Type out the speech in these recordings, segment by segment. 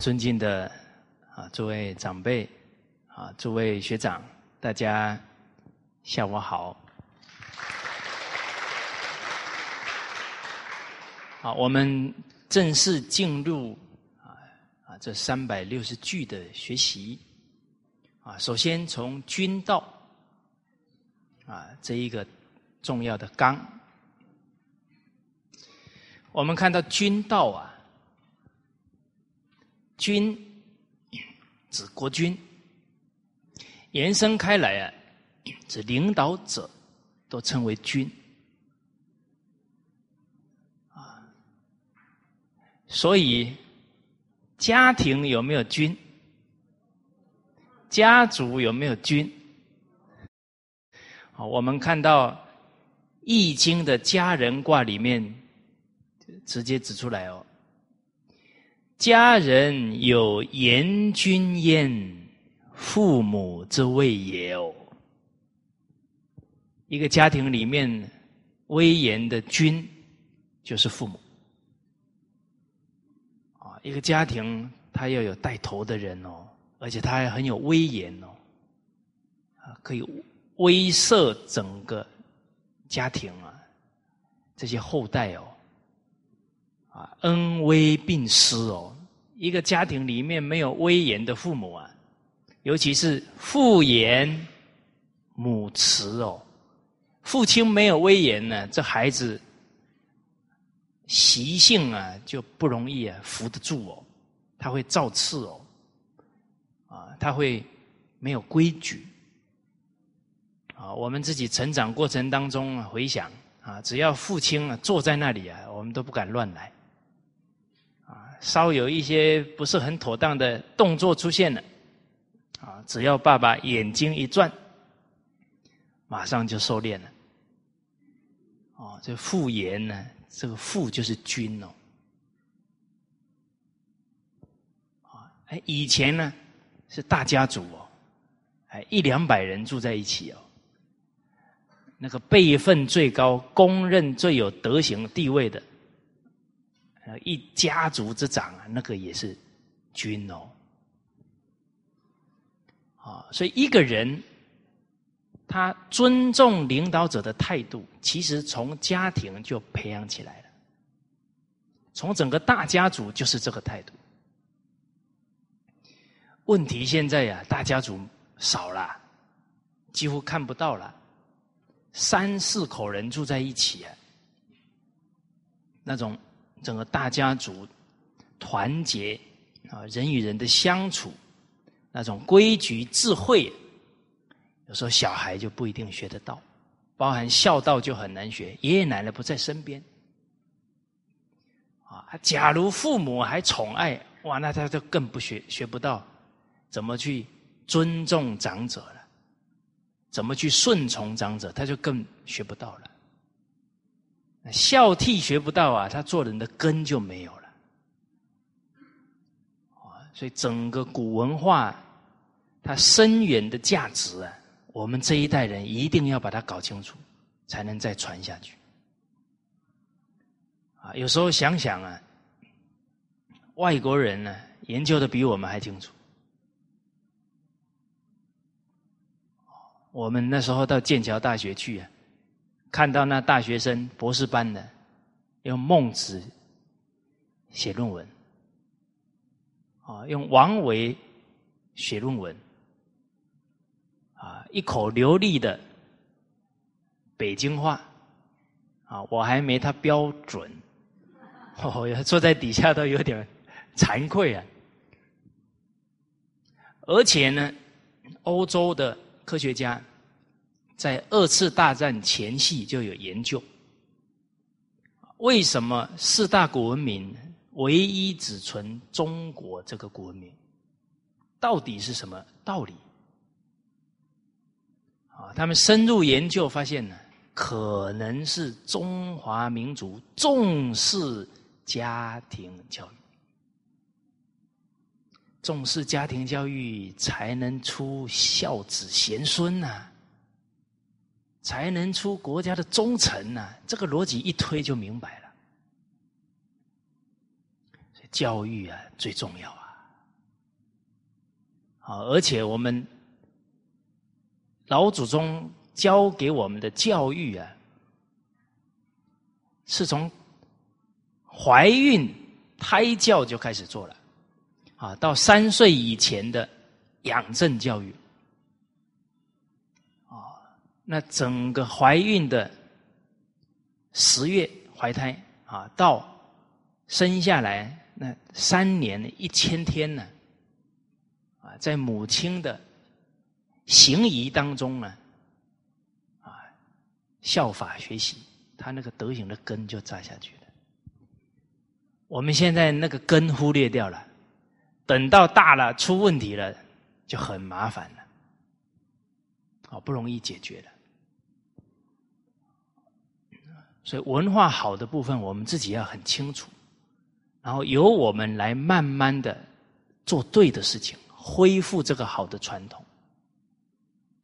尊敬的啊，诸位长辈啊，诸位学长，大家下午好。好，我们正式进入啊啊这三百六十句的学习啊。首先从君道啊这一个重要的纲，我们看到君道啊，君指国君，延伸开来啊，指领导者都称为君。啊所以，家庭有没有君？家族有没有君？好，我们看到《易经》的家人卦里面，直接指出来哦。家人有严君焉，父母之谓也哦。一个家庭里面威严的君，就是父母。啊一个家庭，他要有带头的人哦，而且他还很有威严哦，啊，可以威慑整个家庭啊，这些后代哦，啊，恩威并施哦。一个家庭里面没有威严的父母啊，尤其是父严母慈哦，父亲没有威严呢，这孩子。习性啊，就不容易啊扶得住哦，他会造次哦，啊，他会没有规矩啊。我们自己成长过程当中啊，回想啊，只要父亲啊坐在那里啊，我们都不敢乱来。稍有一些不是很妥当的动作出现了啊，只要爸爸眼睛一转，马上就收敛了。哦，这父言呢？这个父就是君哦，啊，哎，以前呢是大家族哦，哎，一两百人住在一起哦，那个辈分最高、公认最有德行地位的，一家族之长啊，那个也是君哦，啊，所以一个人。他尊重领导者的态度，其实从家庭就培养起来了。从整个大家族就是这个态度。问题现在呀，大家族少了，几乎看不到了，三四口人住在一起啊，那种整个大家族团结啊，人与人的相处，那种规矩智慧。有时候小孩就不一定学得到，包含孝道就很难学。爷爷奶奶不在身边，啊，假如父母还宠爱，哇，那他就更不学学不到怎么去尊重长者了，怎么去顺从长者，他就更学不到了。孝悌学不到啊，他做人的根就没有了。啊，所以整个古文化它深远的价值啊。我们这一代人一定要把它搞清楚，才能再传下去。啊，有时候想想啊，外国人呢研究的比我们还清楚。我们那时候到剑桥大学去啊，看到那大学生博士班的用孟子写论文，啊，用王维写论文。啊，一口流利的北京话，啊，我还没他标准，哦，坐在底下都有点惭愧啊。而且呢，欧洲的科学家在二次大战前夕就有研究，为什么四大古文明唯一只存中国这个古文明？到底是什么道理？啊，他们深入研究发现呢，可能是中华民族重视家庭教育，重视家庭教育才能出孝子贤孙呐，才能出国家的忠臣呐。这个逻辑一推就明白了，教育啊最重要啊，啊，而且我们老祖宗教给我们的教育啊，是从怀孕胎教就开始做了，啊，到三岁以前的养正教育，那整个怀孕的十月怀胎啊，到生下来那三年一千天呢。啊在母亲的行仪当中呢，啊，效法学习，他那个德行的根就扎下去了。我们现在那个根忽略掉了，等到大了出问题了，就很麻烦了，好不容易解决了。所以文化好的部分，我们自己要很清楚，然后由我们来慢慢的做对的事情。恢复这个好的传统，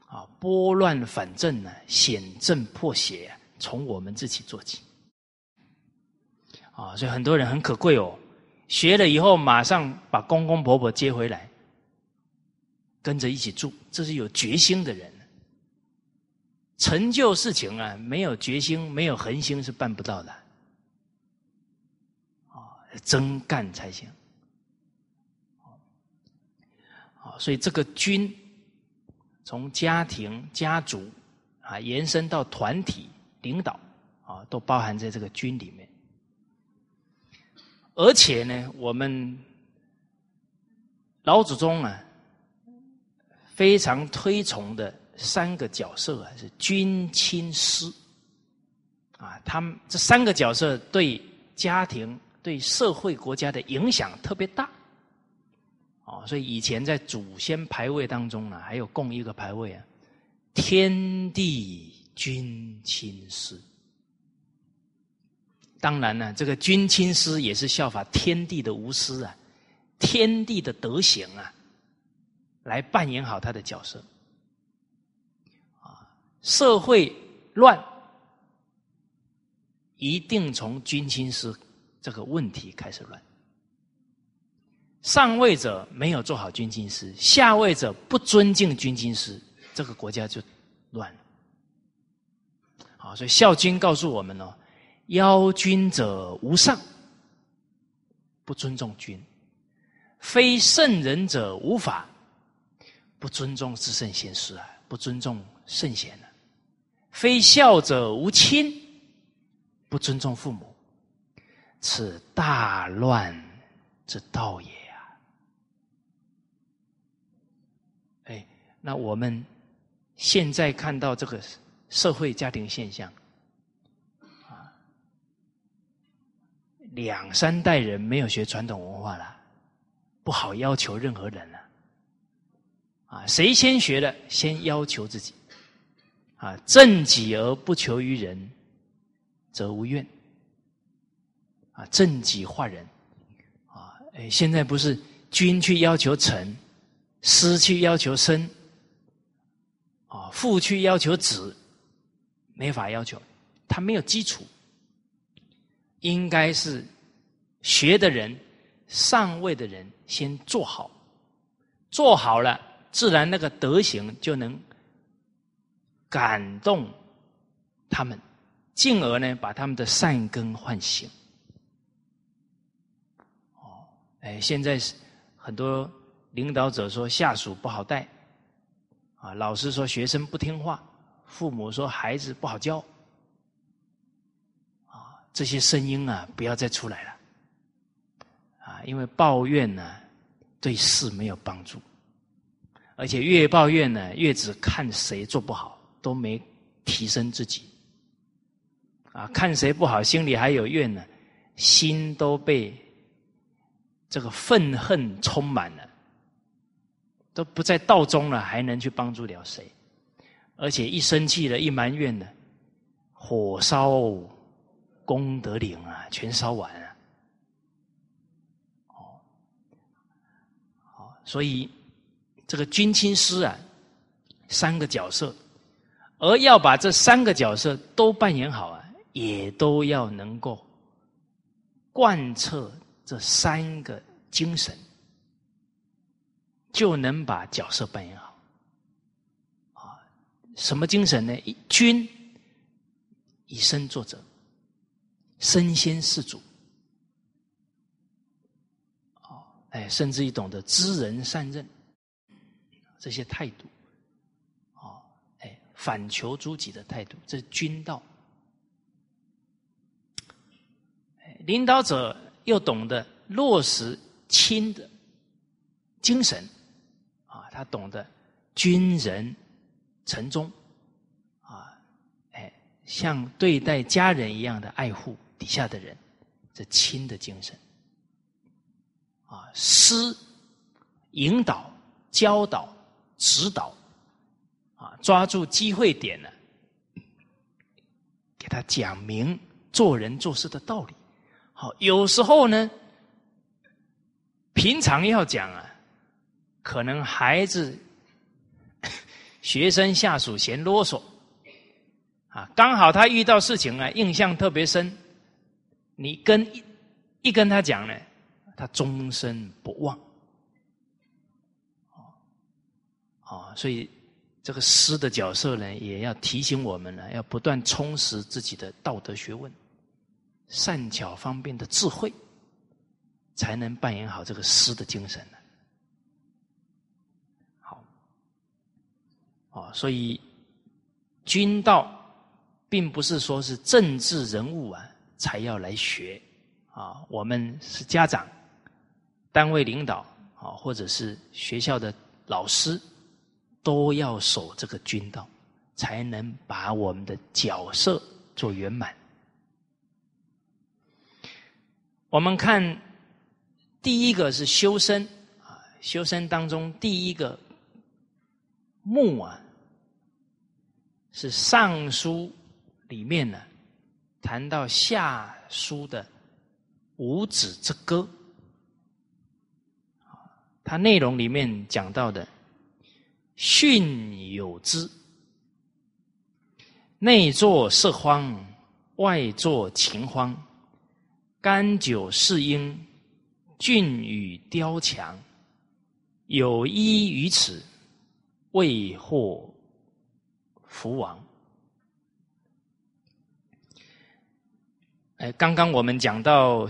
啊，拨乱反正呢，显正破邪，从我们自己做起，啊，所以很多人很可贵哦，学了以后马上把公公婆婆接回来，跟着一起住，这是有决心的人，成就事情啊，没有决心，没有恒心是办不到的，啊，真干才行。所以这个军，从家庭、家族啊，延伸到团体领导啊，都包含在这个军里面。而且呢，我们老祖宗啊，非常推崇的三个角色啊，是君、亲、师啊，他们这三个角色对家庭、对社会、国家的影响特别大。哦，所以以前在祖先牌位当中呢，还有供一个牌位啊，天地君亲师。当然呢，这个君亲师也是效法天地的无私啊，天地的德行啊，来扮演好他的角色。社会乱，一定从君亲师这个问题开始乱。上位者没有做好军经师，下位者不尊敬军经师，这个国家就乱了。好，所以孝经告诉我们哦：邀君者无上，不尊重君；非圣人者无法，不尊重至圣先师啊，不尊重圣贤啊；非孝者无亲，不尊重父母，此大乱之道也啊！哎。那我们现在看到这个社会家庭现象，啊，两三代人没有学传统文化了，不好要求任何人了。啊，谁先学的，先要求自己。啊，正己而不求于人，则无怨。啊，正己化人。啊，哎，现在不是君去要求臣，师去要求生。啊，父去要求子，没法要求，他没有基础。应该是学的人、上位的人先做好，做好了，自然那个德行就能感动他们，进而呢，把他们的善根唤醒。哦，哎，现在是很多领导者说下属不好带。啊，老师说学生不听话，父母说孩子不好教，啊，这些声音啊，不要再出来了，啊，因为抱怨呢，对事没有帮助，而且越抱怨呢，越只看谁做不好，都没提升自己，啊，看谁不好，心里还有怨呢，心都被这个愤恨充满了。都不在道中了，还能去帮助了谁？而且一生气了，一埋怨呢，火烧功德林啊，全烧完了。哦，所以这个军亲师啊，三个角色，而要把这三个角色都扮演好啊，也都要能够贯彻这三个精神。就能把角色扮演好。啊，什么精神呢？以君以身作则，身先士卒。啊，哎，甚至于懂得知人善任，这些态度。反求诸己的态度，这是君道。领导者又懂得落实亲的精神，啊，他懂得君人臣忠，啊，哎，像对待家人一样的爱护底下的人，这亲的精神，啊，师引导、教导、指导，啊，抓住机会点呢，给他讲明做人做事的道理。好，有时候呢，平常要讲啊，可能孩子、学生、下属嫌啰嗦，啊，刚好他遇到事情啊，印象特别深，你跟一一跟他讲呢，他终身不忘，啊，所以这个师的角色呢，也要提醒我们呢，要不断充实自己的道德学问。善巧方便的智慧，才能扮演好这个师的精神呢。好，啊，所以君道并不是说是政治人物啊才要来学啊，我们是家长、单位领导啊，或者是学校的老师，都要守这个君道，才能把我们的角色做圆满。我们看第一个是修身啊，修身当中第一个目啊，是尚书里面呢谈到下书的五子之歌，它内容里面讲到的训有之，内作色荒，外作情荒。甘酒侍应，俊与雕强，有依于此，未获福王。哎，刚刚我们讲到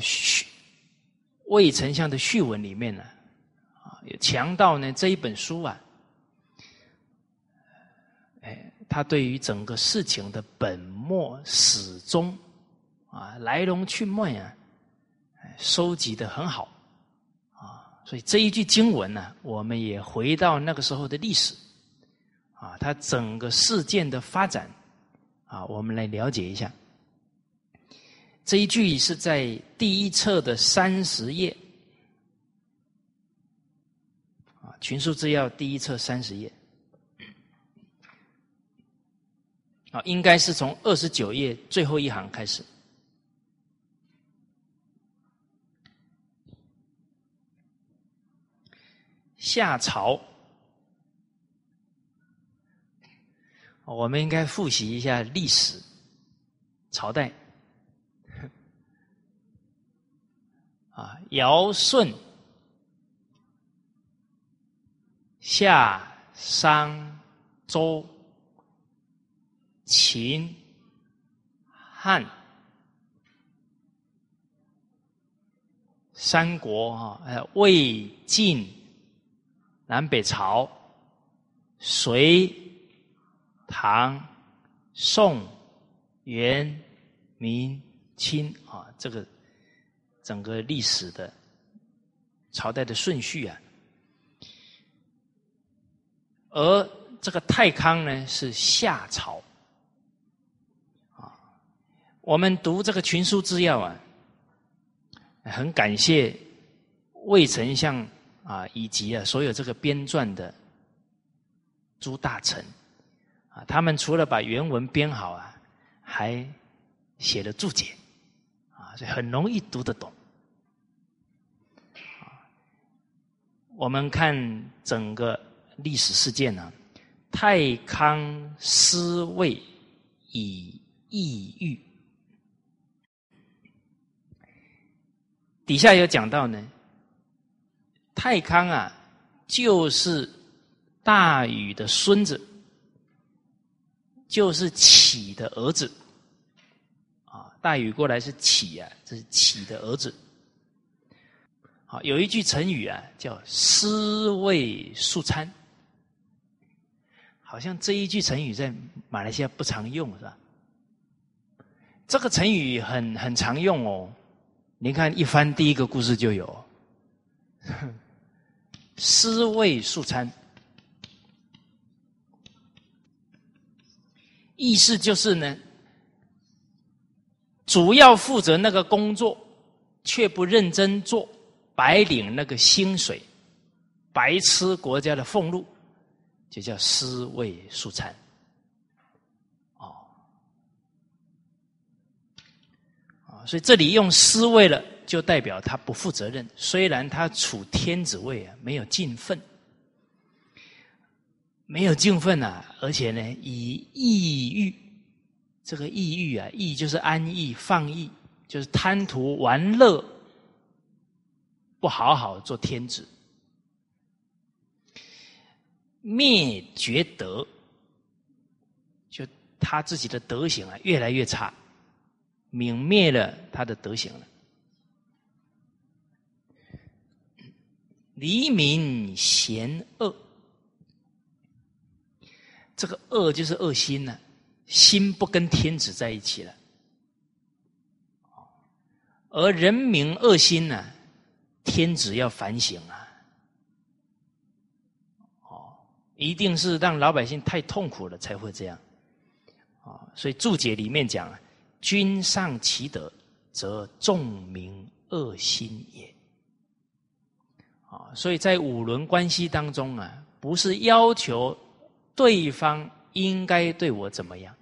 魏丞相的序文里面呢，啊，强盗呢这一本书啊，哎，他对于整个事情的本末始终啊，来龙去脉啊。收集的很好，啊，所以这一句经文呢，我们也回到那个时候的历史，啊，它整个事件的发展，啊，我们来了解一下。这一句是在第一册的三十页，啊，《群书之要》第一册三十页，啊，应该是从二十九页最后一行开始。夏朝，我们应该复习一下历史朝代。啊，尧舜、夏、商、周、秦、汉、三国啊，还有魏晋。南北朝、隋、唐、宋、元、明、清啊，这个整个历史的朝代的顺序啊，而这个太康呢是夏朝。我们读这个群书之要啊，很感谢魏丞相。啊，以及啊，所有这个编撰的诸大臣啊，他们除了把原文编好啊，还写了注解啊，所以很容易读得懂。我们看整个历史事件呢，太康失位以抑郁，底下有讲到呢。太康啊，就是大禹的孙子，就是启的儿子。啊，大禹过来是启啊，这是启的儿子。好，有一句成语啊，叫“尸位素餐”。好像这一句成语在马来西亚不常用，是吧？这个成语很很常用哦。你看一翻第一个故事就有“尸位素餐”，意思就是呢，主要负责那个工作，却不认真做。白领那个薪水，白吃国家的俸禄，就叫尸位素餐。哦，啊，所以这里用尸位了，就代表他不负责任。虽然他处天子位啊，没有尽分，没有尽分啊，而且呢，以抑郁，这个抑郁啊，抑就是安逸、放逸，就是贪图玩乐。不好好做天子，灭绝德，就他自己的德行啊，越来越差，泯灭了他的德行了。黎民嫌恶，这个恶就是恶心呢，心不跟天子在一起了，而人民恶心呢。天子要反省啊！哦，一定是让老百姓太痛苦了才会这样啊！所以注解里面讲：“君上其德，则众民恶心也。”啊，所以在五伦关系当中啊，不是要求对方应该对我怎么样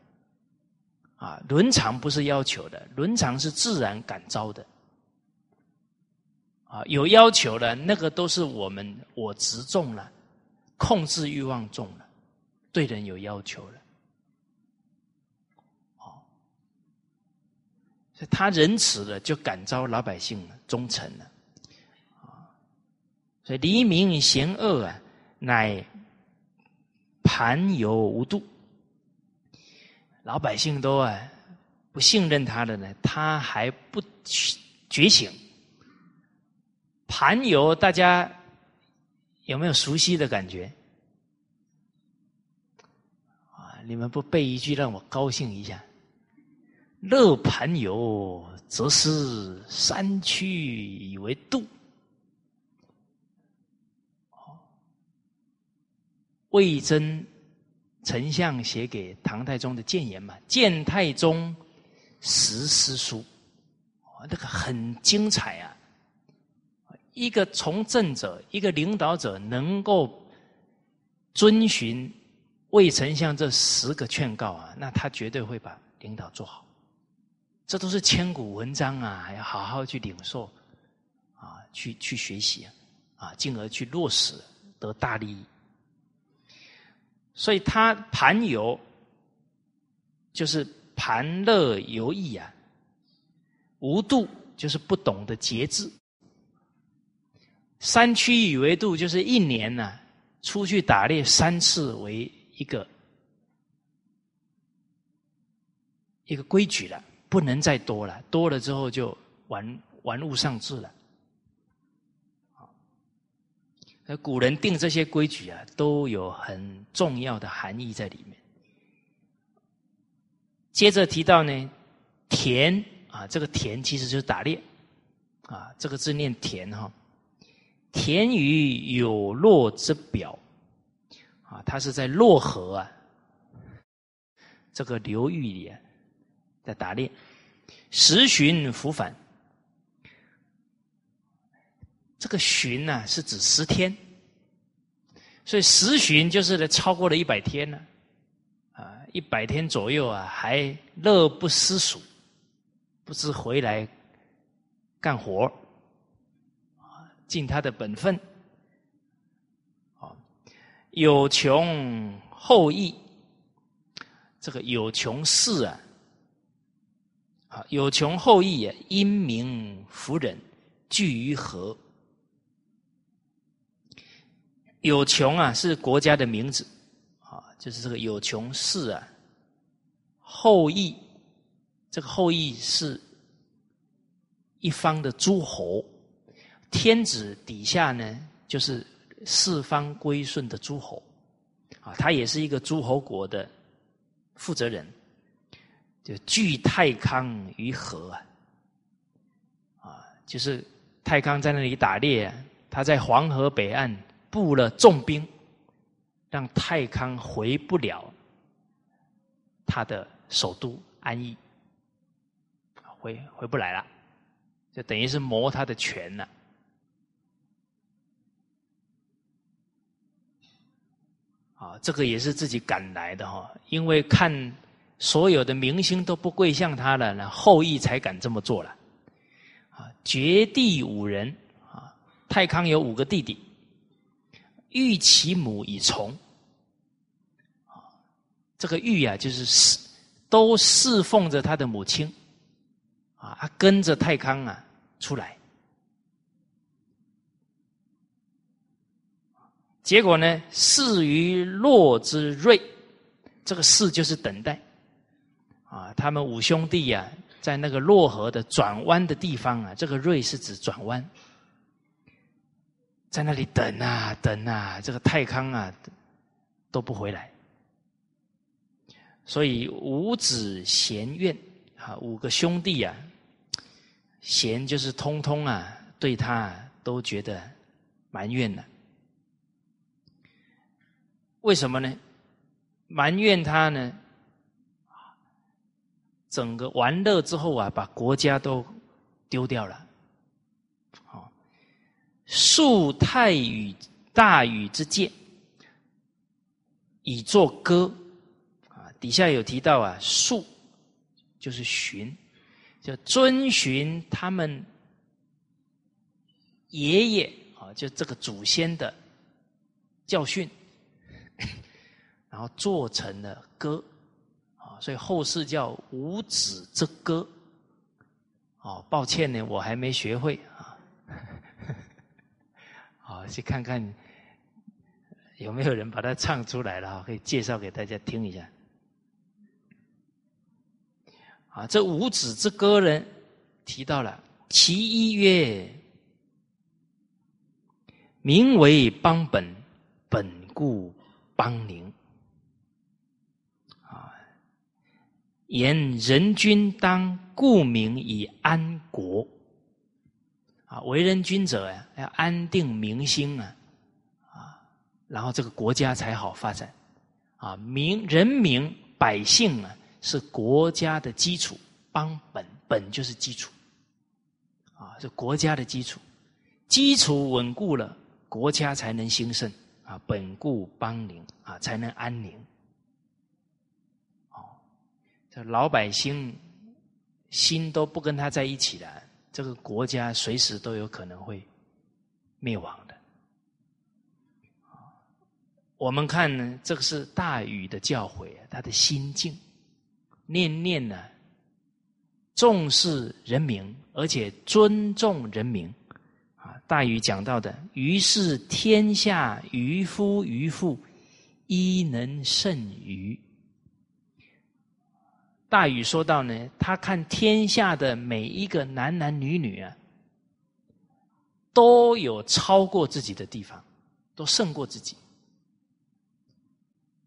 啊，伦常不是要求的，伦常是自然感召的。啊，有要求了，那个都是我们我执重了，控制欲望重了，对人有要求了，哦，所以他仁慈了，就感召老百姓忠诚了，所以黎民嫌恶啊，乃盘游无度，老百姓都啊不信任他的呢，他还不觉醒。盘游，大家有没有熟悉的感觉？啊，你们不背一句让我高兴一下。乐盘游，则是山区以为度。魏征丞相写给唐太宗的谏言嘛，《谏太宗十思书》，哦，那个很精彩啊。一个从政者，一个领导者，能够遵循魏丞相这十个劝告啊，那他绝对会把领导做好。这都是千古文章啊，要好好去领受啊，去去学习啊，进而去落实，得大利益。所以他盘游，就是盘乐游逸啊，无度就是不懂得节制。三区以为度，就是一年呢，出去打猎三次为一个一个规矩了，不能再多了，多了之后就玩玩物丧志了。那古人定这些规矩啊，都有很重要的含义在里面。接着提到呢，田啊，这个田其实就是打猎啊，这个字念田哈。田于有洛之表，啊，他是在洛河啊这个流域里啊，在打猎，十旬伏返。这个旬呢是指十天，所以十旬就是呢超过了一百天了，啊，一百天左右啊，还乐不思蜀，不知回来干活。尽他的本分，啊，有穷后义，这个有穷事啊，啊，有穷后义啊，因民服人，聚于和。有穷啊是国家的名字啊，就是这个有穷氏啊后裔，这个后裔是一方的诸侯，天子底下呢就是四方归顺的诸侯啊，他也是一个诸侯国的负责人，就聚太康于河啊，啊，就是太康在那里打猎。他在黄河北岸布了重兵，让太康回不了他的首都安邑，回回不来了，就等于是谋他的权了。啊，这个也是自己赶来的哈，因为看所有的明星都不跪向他了，那后羿才敢这么做了。啊，绝地五人。啊太康有五个弟弟，欲其母以从。啊，这个欲啊，就是侍，都侍奉着他的母亲。啊，跟着太康啊出来。结果呢，事于洛之瑞，这个事就是等待。啊，他们五兄弟呀，在那个洛河的转弯的地方啊，这个瑞是指转弯。在那里等啊等啊，这个泰康啊都不回来，所以五子贤怨啊，五个兄弟啊，贤就是通通啊，对他都觉得埋怨了。为什么呢？埋怨他呢？整个玩乐之后啊，把国家都丢掉了。树太宇大禹之剑，以作歌啊。底下有提到啊，树就是循，就遵循他们爷爷啊，就这个祖先的教训，然后做成了歌。所以后世叫五子之歌。哦，抱歉呢，我还没学会啊。好，去看看有没有人把它唱出来了，可以介绍给大家听一下。啊，这五子之歌呢，提到了其一曰：“名为邦本，本固邦宁。”啊，言人君当固名以安国。啊，为人君者呀，要安定民心啊，啊，然后这个国家才好发展。啊，民人民百姓啊，是国家的基础，邦本本就是基础，啊，是国家的基础，基础稳固了，国家才能兴盛啊，本固邦宁啊，才能安宁。这老百姓心都不跟他在一起了。这个国家随时都有可能会灭亡的。我们看呢，这个是大禹的教诲，他的心境，念念呢重视人民，而且尊重人民。啊，大禹讲到的，于是天下渔夫渔妇，亦能胜于。大禹说到呢，他看天下的每一个男男女女啊，都有超过自己的地方，都胜过自己，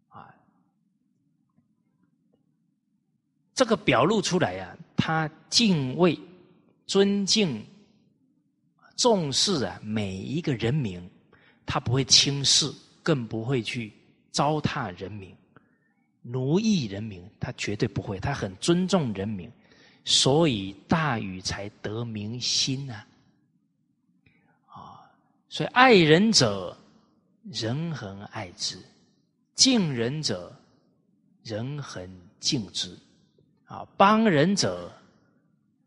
啊，这个表露出来呀，他敬畏、尊敬、重视啊每一个人民，他不会轻视，更不会去糟蹋人民。奴役人民，他绝对不会，他很尊重人民，所以大禹才得民心啊！啊，所以爱人者，人恒爱之；敬人者，人恒敬之；啊，帮人者，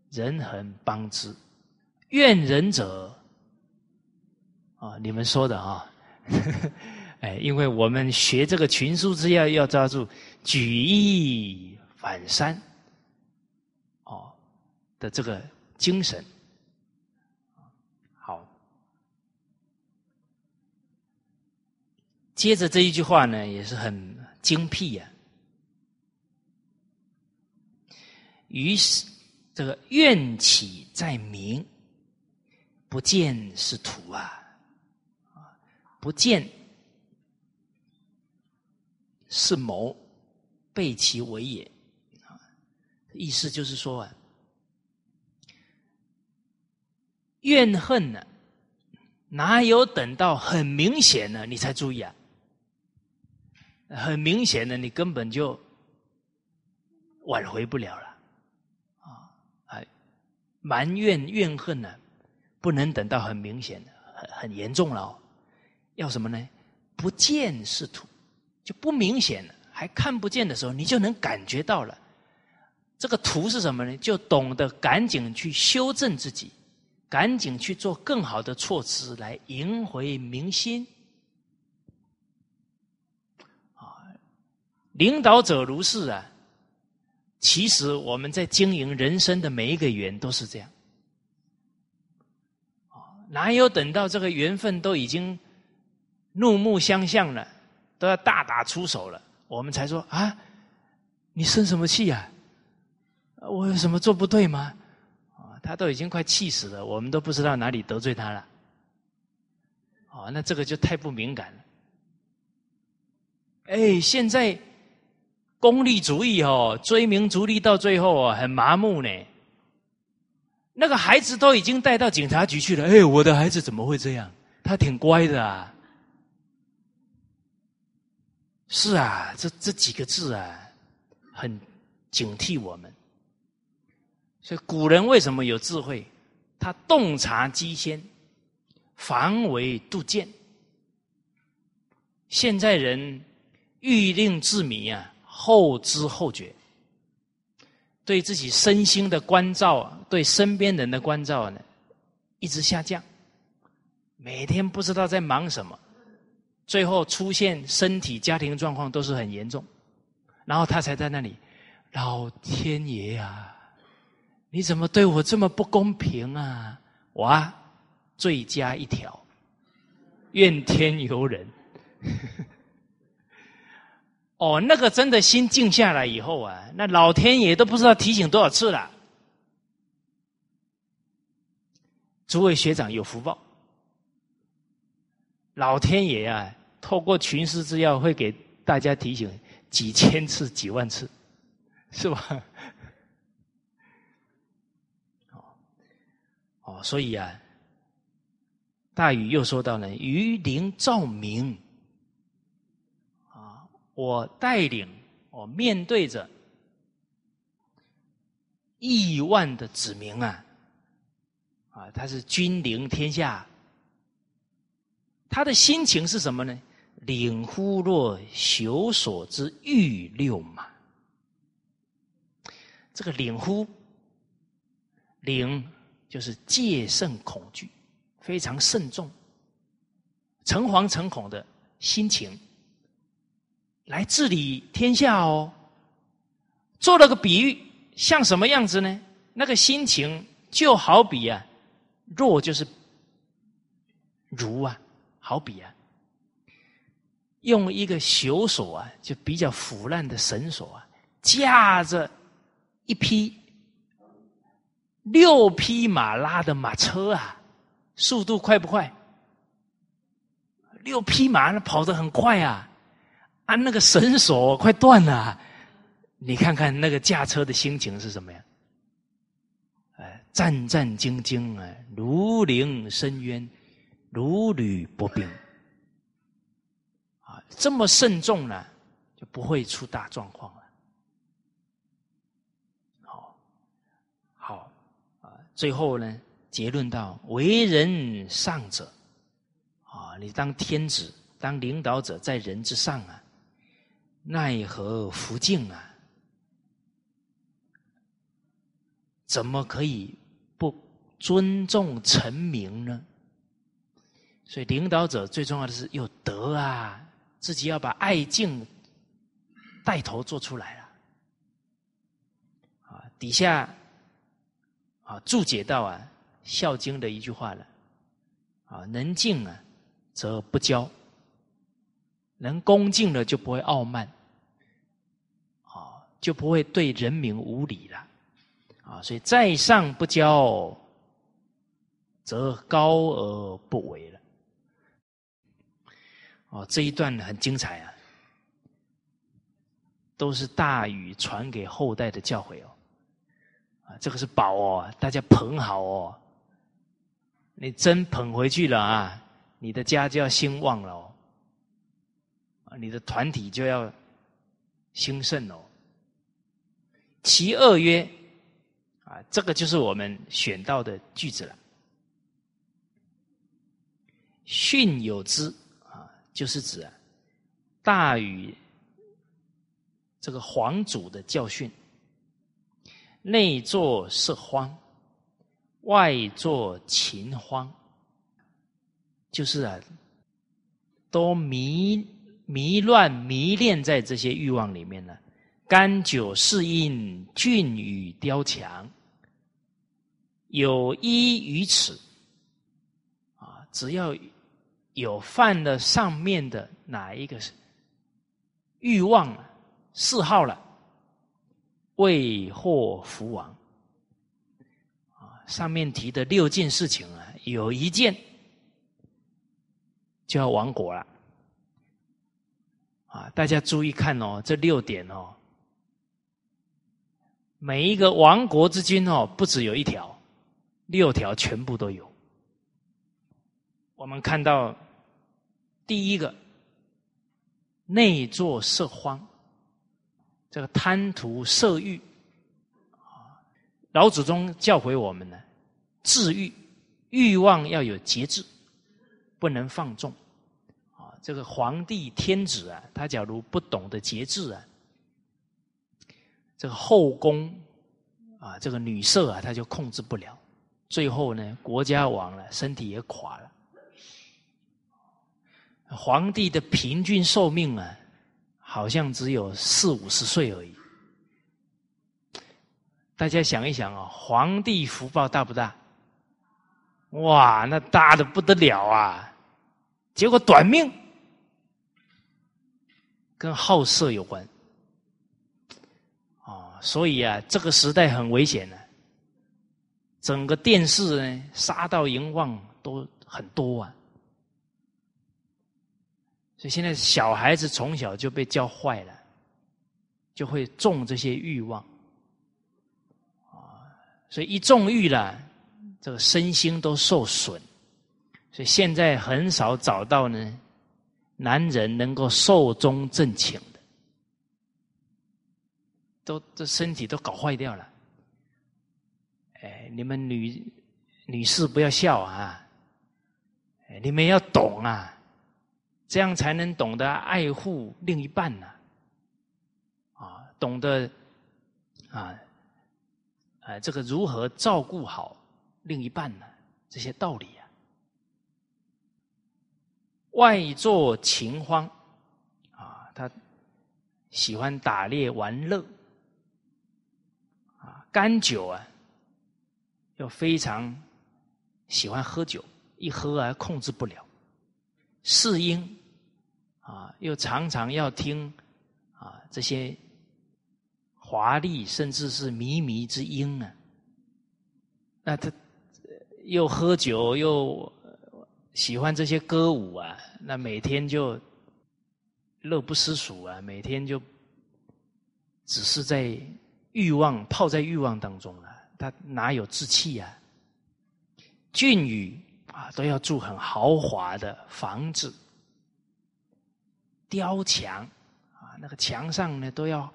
人恒帮之；怨人者，啊，你们说的啊。哎，因为我们学这个群书之要，要抓住举一反三，哦的这个精神。好，接着这一句话呢，也是很精辟呀。于是，这个愿起在明，不见是土，啊，不见是谋，背其为也。意思就是说啊，怨恨呢，哪有等到很明显了你才注意啊？很明显的，你根本就挽回不了了。啊，还埋怨怨恨呢，不能等到很明显的、很很严重了哦。要什么呢？不见是土，就不明显了，还看不见的时候，你就能感觉到了。这个图是什么呢？就懂得赶紧去修正自己，赶紧去做更好的措辞来赢回民心。啊，领导者如是啊。其实我们在经营人生的每一个缘都是这样，哪有等到这个缘分都已经怒目相向了，都要大打出手了，我们才说啊，你生什么气呀？我有什么做不对吗？啊，他都已经快气死了，我们都不知道哪里得罪他了。哦，那这个就太不敏感了。哎，现在。功利主义哦，追名逐利到最后啊，很麻木呢。那个孩子都已经带到警察局去了，哎，我的孩子怎么会这样？他挺乖的啊。是啊，这这几个字啊，很警惕我们。所以古人为什么有智慧？他洞察机先，防微杜渐。现在人欲令自迷啊。后知后觉，对自己身心的关照，对身边人的关照呢，一直下降。每天不知道在忙什么，最后出现身体、家庭状况都是很严重，然后他才在那里，老天爷呀，你怎么对我这么不公平啊？我罪加一条，怨天尤人。哦，那个真的心静下来以后啊，那老天爷都不知道提醒多少次了。诸位学长有福报，老天爷啊，透过群师之要会给大家提醒几千次、几万次，是吧？哦，哦，所以啊，大禹又说到了鱼鳞照明啊。我带领，我面对着亿万的子民啊，啊，他是君临天下，他的心情是什么呢？领乎若朽所之欲六马。这个领乎，领就是戒慎恐惧，非常慎重，诚惶诚恐的心情。来治理天下哦，做了个比喻，像什么样子呢？那个心情就好比啊，若就是如啊，好比啊，用一个朽索啊，就比较腐烂的绳索啊，架着一匹六匹马拉的马车啊，速度快不快？六匹马跑得很快啊。啊，那个绳索快断了，你看看那个驾车的心情是什么呀？哎，战战兢兢啊，如临深渊，如履薄冰。这么慎重呢，就不会出大状况了。好，好啊，最后呢，结论到为人上者，啊，你当天子，当领导者，在人之上啊。奈何福境啊？怎么可以不尊重臣民呢？所以领导者最重要的是有德啊，自己要把爱敬带头做出来了。啊，底下啊注解到啊《孝经》的一句话了，啊，能敬啊则不骄。能恭敬了就不会傲慢，啊，就不会对人民无礼了，啊，所以在上不骄，则高而不为了。哦，这一段很精彩啊，都是大禹传给后代的教诲哦，啊，这个是宝哦，大家捧好哦，你真捧回去了啊，你的家就要兴旺了哦。你的团体就要兴盛哦。其二曰：啊，这个就是我们选到的句子了。训有之，就是指啊，大禹这个皇祖的教训。内作色荒，外作秦荒，就是啊，都迷。迷乱迷恋在这些欲望里面呢，甘酒适应，俊与雕强，有依于此，啊，只要有犯了上面的哪一个欲望嗜好了，为祸福王，啊，上面提的六件事情啊，有一件就要亡国了。啊，大家注意看哦，这六点哦，每一个亡国之君哦，不只有一条，六条全部都有。我们看到第一个内作色荒，这个贪图色欲啊，老祖宗教诲我们呢，治欲欲望要有节制，不能放纵啊。这个皇帝天子啊，他假如不懂得节制啊，这个后宫啊，这个女色啊，他就控制不了，最后呢，国家亡了，身体也垮了。皇帝的平均寿命啊，好像只有四五十岁而已。大家想一想啊，皇帝福报大不大？哇，那大的不得了啊！结果短命。跟好色有关，啊，所以啊，这个时代很危险的。整个电视呢，杀盗淫妄都很多啊，所以现在小孩子从小就被教坏了，就会中这些欲望，啊，所以一中欲了，这个身心都受损，所以现在很少找到呢。男人能够寿终正寝的，都这身体都搞坏掉了。哎，你们女女士不要笑啊！哎，你们要懂啊，这样才能懂得爱护另一半呢。啊，懂得啊，啊，这个如何照顾好另一半呢？这些道理啊。外作秦荒，啊，他喜欢打猎玩乐，啊，干酒啊，又非常喜欢喝酒，一喝啊控制不了，适音，啊，又常常要听啊这些华丽甚至是靡靡之音啊，那他又喝酒又。喜欢这些歌舞啊，那每天就乐不思蜀啊，每天就只是在欲望泡在欲望当中了，他哪有志气啊？俊宇啊，都要住很豪华的房子，雕墙啊，那个墙上呢都要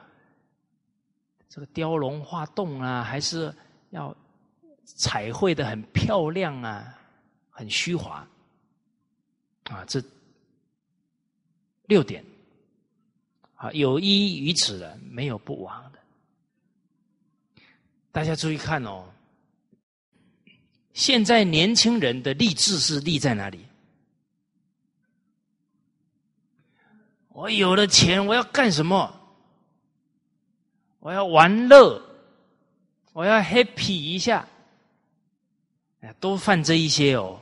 这个雕龙画栋啊，还是要彩绘的很漂亮啊，很虚华。啊，这六点啊，有依于此的，没有不亡的。大家注意看哦，现在年轻人的立志是立在哪里？我有了钱，我要干什么？我要玩乐，我要 happy 一下，哎，都犯这一些哦。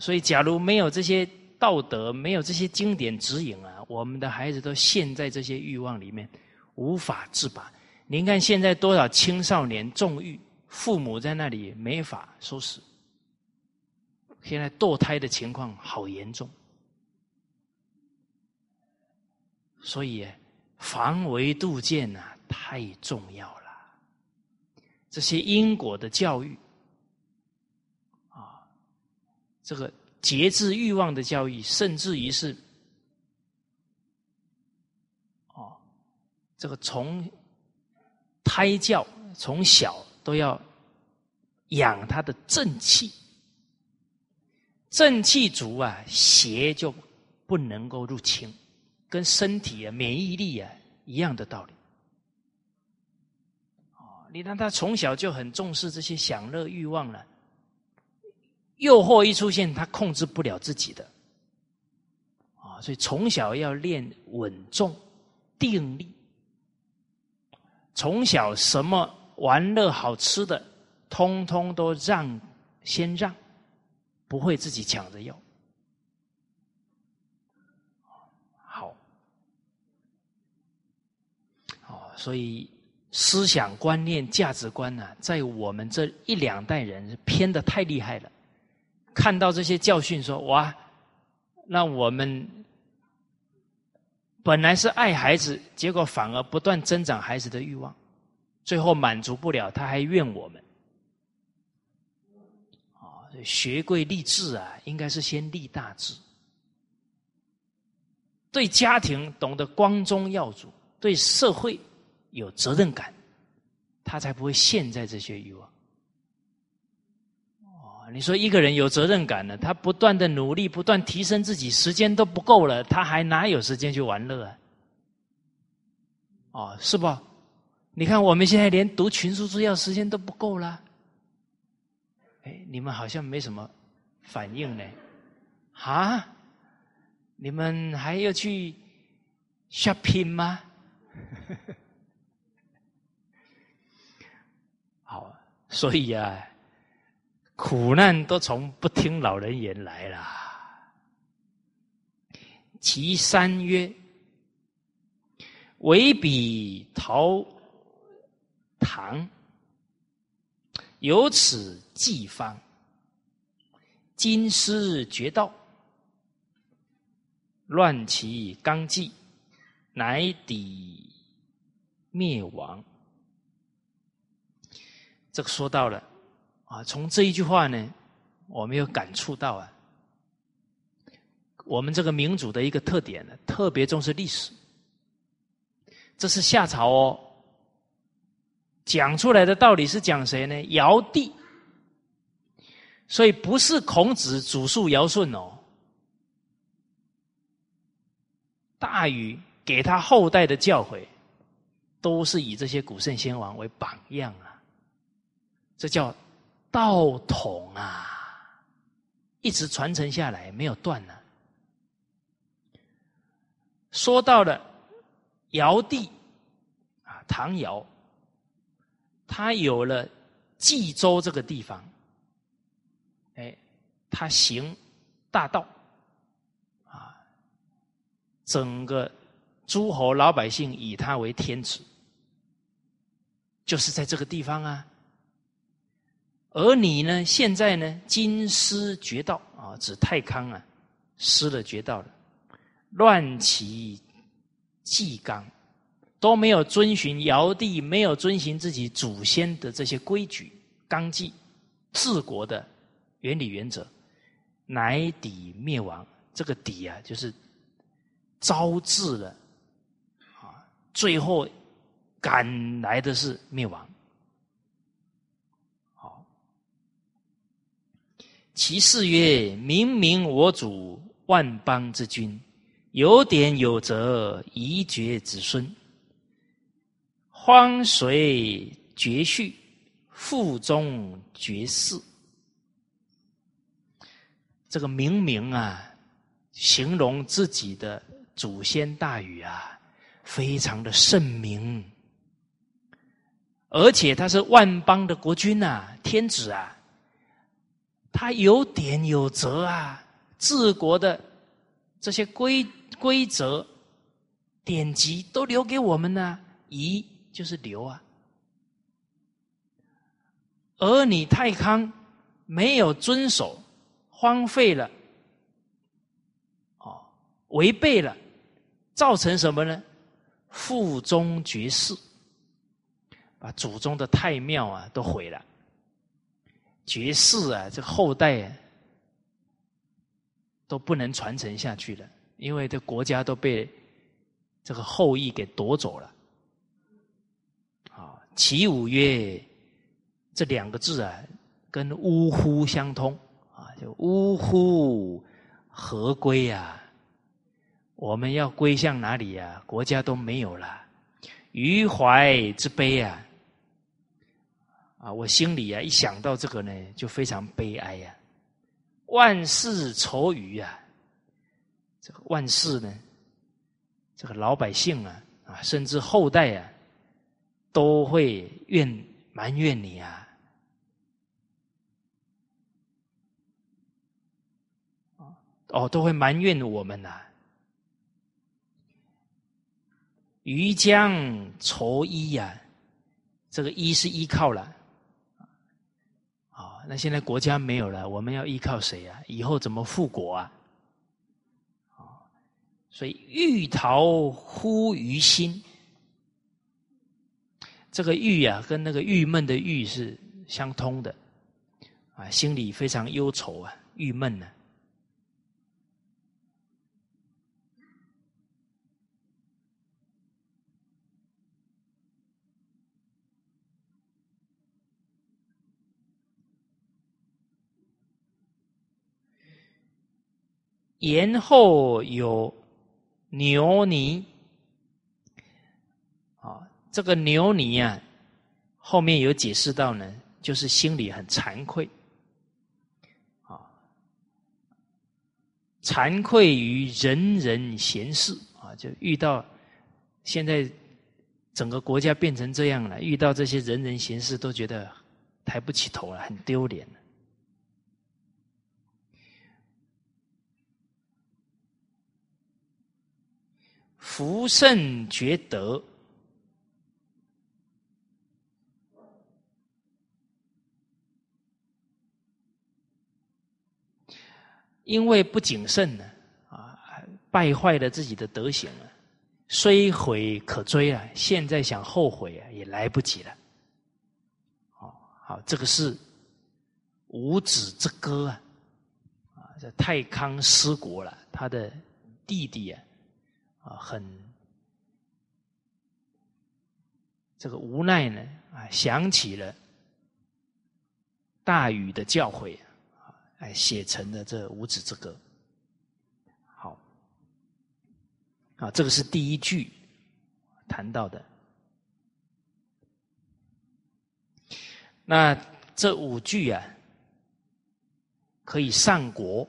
所以，假如没有这些道德，没有这些经典指引啊，我们的孩子都陷在这些欲望里面，无法自拔。您看现在多少青少年纵欲，父母在那里没法收拾。现在堕胎的情况好严重，所以防微杜渐呐太重要了。这些因果的教育啊，这个节制欲望的教育，甚至于是哦，这个从胎教从小都要养他的正气。正气足啊，邪就不能够入侵，跟身体啊免疫力啊一样的道理。哦，你让他从小就很重视这些享乐欲望了，诱惑一出现，他控制不了自己的。啊，所以从小要练稳重、定力。从小什么玩乐好吃的，通通都让，先让。不会自己抢着要，好，哦，所以思想观念、价值观呢，在我们这一两代人偏的太厉害了。看到这些教训，说哇，那我们本来是爱孩子，结果反而不断增长孩子的欲望，最后满足不了，他还怨我们。啊学贵立志啊，应该是先立大志。对家庭懂得光宗耀祖，对社会有责任感，他才不会陷在这些欲望。哦，你说一个人有责任感呢，他不断的努力，不断提升自己，时间都不够了，他还哪有时间去玩乐啊？哦，是不？你看我们现在连读群书之要时间都不够了。哎，你们好像没什么反应呢，啊？你们还要去 shopping 吗？好，所以啊，苦难都从不听老人言来了。其三曰：唯彼陶唐。有此计方，金师绝道，乱其纲纪，乃抵灭亡。这个说到了啊，从这一句话呢，我们有感触到啊，我们这个民主的一个特点呢，特别重视历史。这是夏朝哦。讲出来的道理是讲谁呢？尧帝，所以不是孔子祖述尧舜哦。大禹给他后代的教诲，都是以这些古圣先王为榜样啊。这叫道统啊，一直传承下来，没有断呢。说到了尧帝啊，唐尧。他有了冀州这个地方，哎，他行大道，啊，整个诸侯老百姓以他为天子，就是在这个地方啊。而你呢，现在呢，今失绝道啊，指太康啊，失了绝道了，乱其纪纲。都没有遵循尧帝，没有遵循自己祖先的这些规矩、纲纪、治国的原理原则，乃抵灭亡。这个抵啊，就是招致了啊，最后赶来的是灭亡。其四曰：明明我主万邦之君，有典有责，宜绝子孙。荒水绝序，腹中绝嗣。这个明明啊，形容自己的祖先大禹啊，非常的圣明，而且他是万邦的国君呐，天子啊，他有典有责啊，治国的这些规规则、典籍都留给我们呢？遗就是留啊。而你太康没有遵守，荒废了，哦，违背了，造成什么呢？腹中绝世，把祖宗的太庙啊都毁了，绝世啊，这后代啊都不能传承下去了，因为这国家都被这个后裔给夺走了。啊，其五曰。这两个字啊，跟“呜呼”相通啊，就“呜呼”何归啊？我们要归向哪里呀？国家都没有了，余怀之悲啊！啊，我心里啊，一想到这个呢，就非常悲哀呀。万事愁余啊，这个万事呢，这个老百姓啊，啊，甚至后代啊，都会怨埋怨你啊。哦，都会埋怨我们呐。余将愁衣呀，这个衣是依靠了。那现在国家没有了，我们要依靠谁啊？以后怎么复国啊？啊，所以欲逃乎于心，这个欲啊，跟那个郁闷的郁是相通的。啊，心里非常忧愁啊，郁闷呢。言后有牛泥。啊，这个牛泥啊，后面有解释到呢，就是心里很惭愧。啊，惭愧于人人闲事。啊，就遇到现在整个国家变成这样了，遇到这些人人闲事都觉得抬不起头了，很丢脸。福圣觉德，因为不谨慎呢，啊，败坏了自己的德行了，虽悔可追啊，现在想后悔啊，也来不及了。哦，好，这个是五子之歌啊，啊，这太康失国了，他的弟弟啊。啊，很这个无奈呢啊，想起了大禹的教诲啊，哎，写成了这五子之歌。好，啊，这个是第一句谈到的。那这五句啊，可以上国，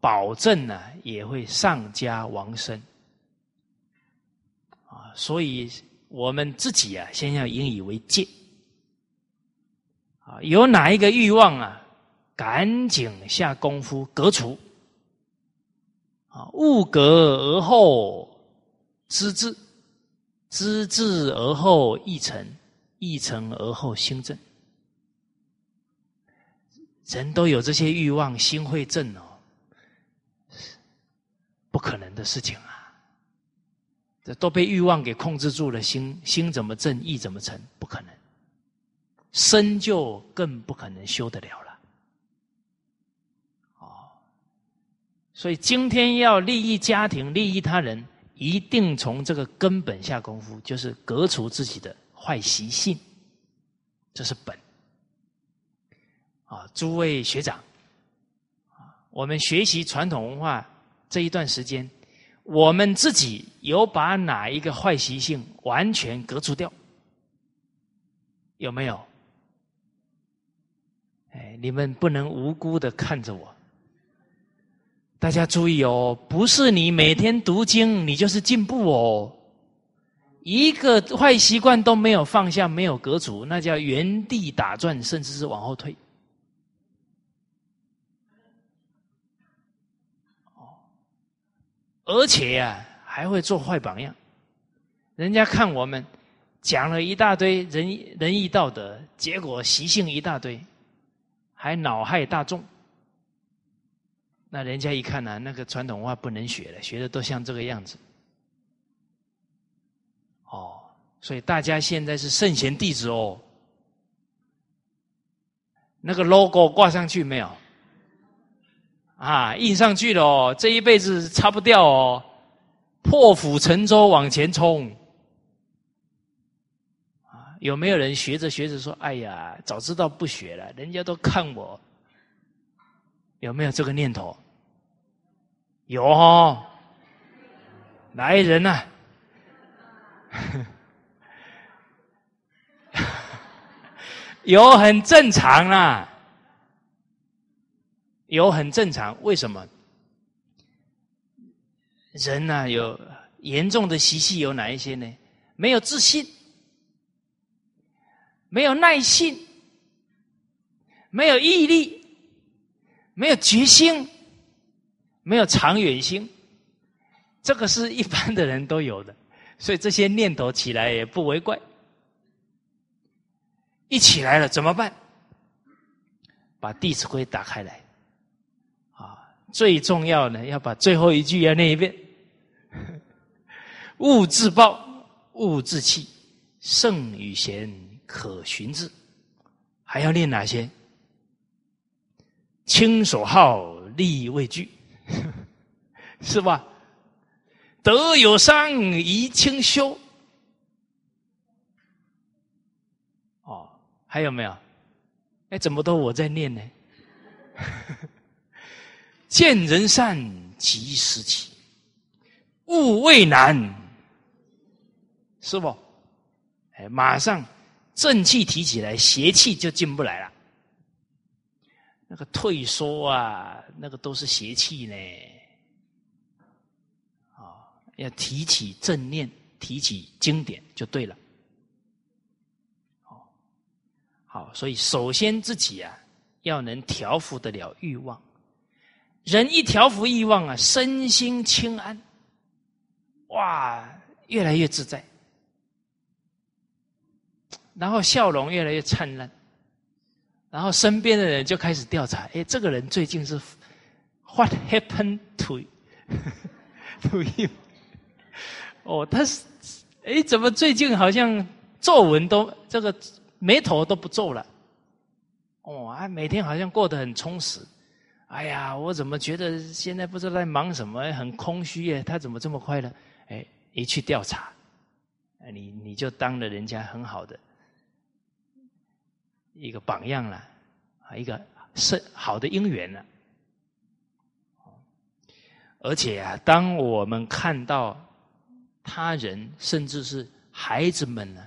保证呢也会上家亡身。所以，我们自己啊，先要引以为戒。啊，有哪一个欲望啊，赶紧下功夫革除。啊，物革而后知至，知至而后意成，意成而后心正。人都有这些欲望，心会正哦，不可能的事情啊。都被欲望给控制住了，心心怎么正，意怎么成？不可能，身就更不可能修得了了。哦，所以今天要利益家庭、利益他人，一定从这个根本下功夫，就是革除自己的坏习性，这是本。啊，诸位学长，我们学习传统文化这一段时间。我们自己有把哪一个坏习性完全革除掉？有没有？哎，你们不能无辜的看着我。大家注意哦，不是你每天读经，你就是进步哦。一个坏习惯都没有放下，没有革除，那叫原地打转，甚至是往后退。而且呀，还会做坏榜样。人家看我们讲了一大堆仁仁义道德，结果习性一大堆，还恼害大众。那人家一看呢，那个传统文化不能学了，学的都像这个样子。哦，所以大家现在是圣贤弟子哦。那个 logo 挂上去没有？啊，印上去了哦，这一辈子擦不掉哦，破釜沉舟往前冲。啊，有没有人学着学着说：“哎呀，早知道不学了，人家都看我。”有没有这个念头？有哦，来人呐！有很正常啦，有很正常。为什么？人呢，有严重的习气有哪一些呢？没有自信，没有耐性，没有毅力，没有决心，没有长远心。这个是一般的人都有的，所以这些念头起来也不为怪。一起来了怎么办？把《弟子规》打开来，最重要呢，要把最后一句要念一遍：勿自暴，勿自弃，圣与贤，可循之。还要念哪些？亲所好，力为具，是吧？德有伤，贻亲羞。哦还有没有？哎，怎么都我在念呢？见人善，即时起，勿畏难，是不？哎，马上正气提起来，邪气就进不来了。那个退缩啊，那个都是邪气呢。啊，要提起正念，提起经典就对了。好，所以首先自己啊，要能调服得了欲望。人一调服欲望啊，身心清安，哇，越来越自在，然后笑容越来越灿烂，然后身边的人就开始调查：哎，这个人最近是 What happened to to him？哦，他是哎，怎么最近好像皱纹都这个？眉头都不皱了，哦，啊，每天好像过得很充实。哎呀，我怎么觉得现在不知道在忙什么，很空虚耶？他怎么这么快乐？哎，一去调查，你你就当了人家很好的一个榜样了，啊，一个是好的姻缘了。而且啊，当我们看到他人，甚至是孩子们呢？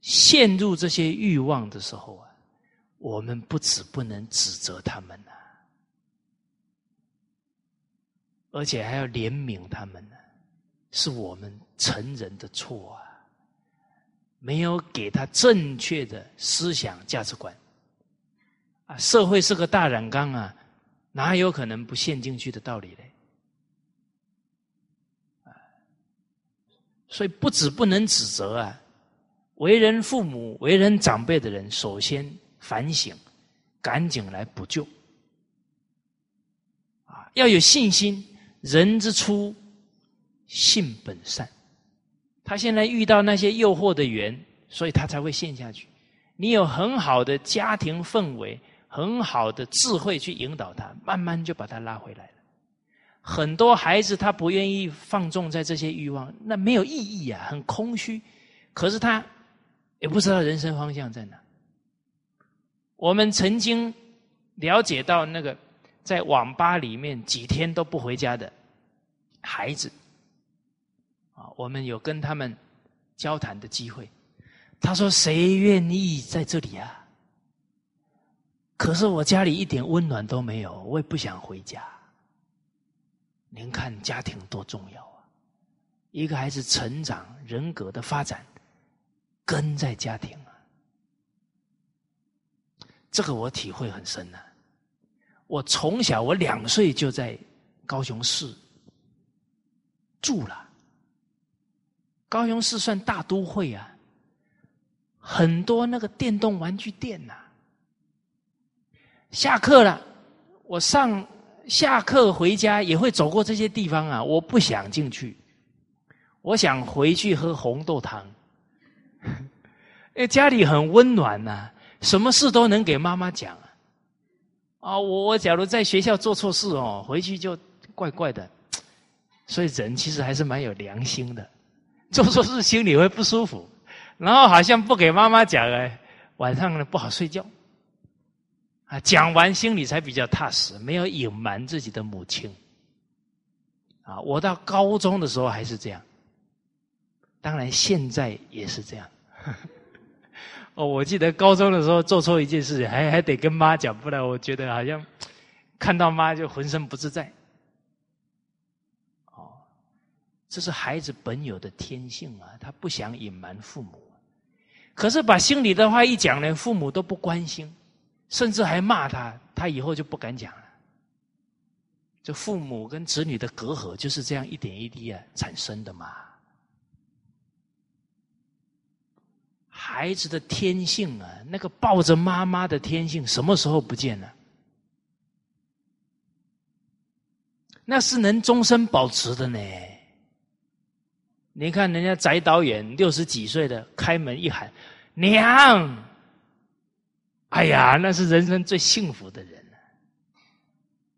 陷入这些欲望的时候啊，我们不止不能指责他们呐，而且还要怜悯他们呢。是我们成人的错啊，没有给他正确的思想价值观啊。社会是个大染缸啊，哪有可能不陷进去的道理呢？所以不止不能指责啊。为人父母、为人长辈的人，首先反省，赶紧来补救。啊，要有信心。人之初，性本善。他现在遇到那些诱惑的缘，所以他才会陷下去。你有很好的家庭氛围，很好的智慧去引导他，慢慢就把他拉回来了。很多孩子他不愿意放纵在这些欲望，那没有意义啊，很空虚。可是他。也不知道人生方向在哪。我们曾经了解到那个在网吧里面几天都不回家的孩子，啊，我们有跟他们交谈的机会。他说：“谁愿意在这里啊？可是我家里一点温暖都没有，我也不想回家。您看家庭多重要啊！一个孩子成长、人格的发展。”根在家庭，这个我体会很深呐。我从小我两岁就在高雄市住了。高雄市算大都会啊，很多那个电动玩具店呐。下课了，我上下课回家也会走过这些地方啊。我不想进去，我想回去喝红豆汤。因 为，家里很温暖呐，什么事都能给妈妈讲啊。啊，我我假如在学校做错事哦，回去就怪怪的。所以人其实还是蛮有良心的。做错事心里会不舒服，然后好像不给妈妈讲哎，晚上呢不好睡觉，啊，讲完心里才比较踏实，没有隐瞒自己的母亲。啊，我到高中的时候还是这样，当然现在也是这样。哦，我记得高中的时候做错一件事情，还还得跟妈讲，不然我觉得好像看到妈就浑身不自在。哦这是孩子本有的天性啊，他不想隐瞒父母，可是把心里的话一讲呢，父母都不关心，甚至还骂他，他以后就不敢讲了。这父母跟子女的隔阂就是这样一点一滴啊产生的嘛。孩子的天性啊，那个抱着妈妈的天性，什么时候不见了？那是能终身保持的呢。你看人家翟导演六十几岁的开门一喊娘，哎呀，那是人生最幸福的人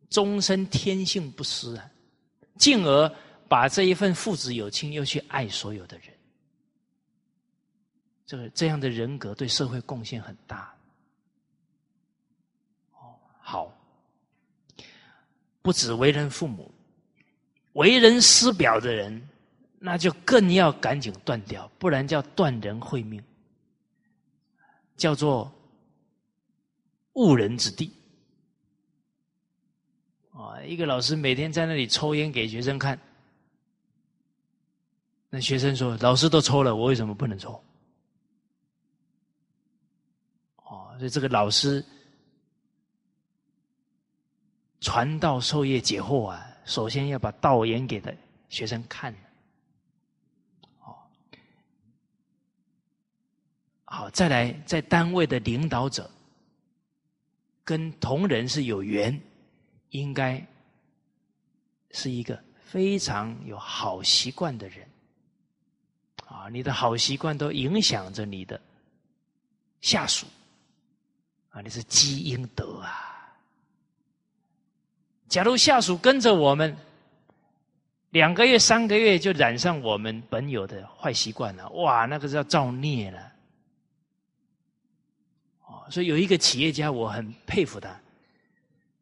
终身天性不失啊，进而把这一份父子有情又去爱所有的人，这个这样的人格对社会贡献很大。哦，好，不止为人父母，为人师表的人。那就更要赶紧断掉，不然叫断人慧命，叫做误人子弟。啊，一个老师每天在那里抽烟给学生看，那学生说：“老师都抽了，我为什么不能抽？”哦，所以这个老师传道授业解惑啊，首先要把道演给的学生看。好，再来，在单位的领导者跟同仁是有缘，应该是一个非常有好习惯的人。啊，你的好习惯都影响着你的下属。啊，你是积阴德啊。假如下属跟着我们两个月、三个月就染上我们本有的坏习惯了，哇，那个是要造孽了。哦所以有一个企业家，我很佩服他。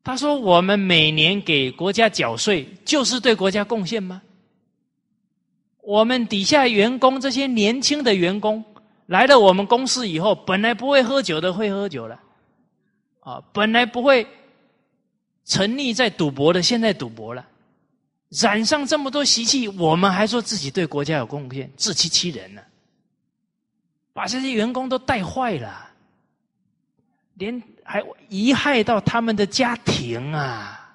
他说：“我们每年给国家缴税，就是对国家贡献吗？我们底下员工这些年轻的员工来了我们公司以后，本来不会喝酒的会喝酒了，啊，本来不会沉溺在赌博的现在赌博了，染上这么多习气，我们还说自己对国家有贡献，自欺欺人呢，把这些员工都带坏了。”连还遗害到他们的家庭啊！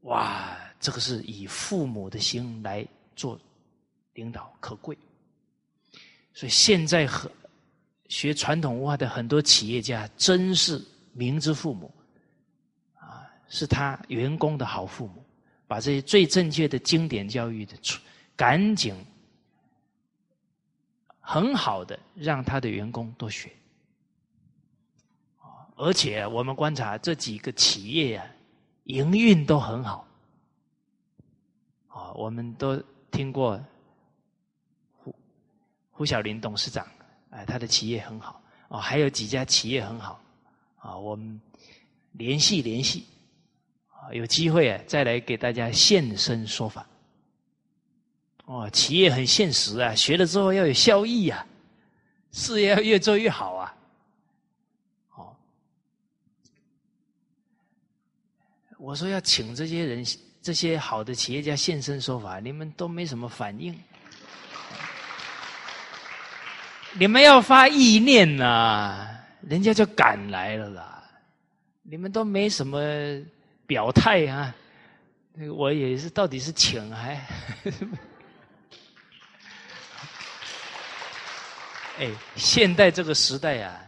哇，这个是以父母的心来做领导，可贵。所以现在和学传统文化的很多企业家，真是明知父母啊，是他员工的好父母，把这些最正确的经典教育的，赶紧很好的让他的员工多学。而且我们观察这几个企业啊，营运都很好。啊，我们都听过胡胡小林董事长，哎，他的企业很好。哦，还有几家企业很好。啊，我们联系联系，啊，有机会啊，再来给大家现身说法。哦，企业很现实啊，学了之后要有效益啊，事业要越做越好啊。哦我说要请这些人，这些好的企业家现身说法，你们都没什么反应。你们要发意念呐，人家就赶来了啦。你们都没什么表态啊，我也是到底是请还？哎，现代这个时代啊，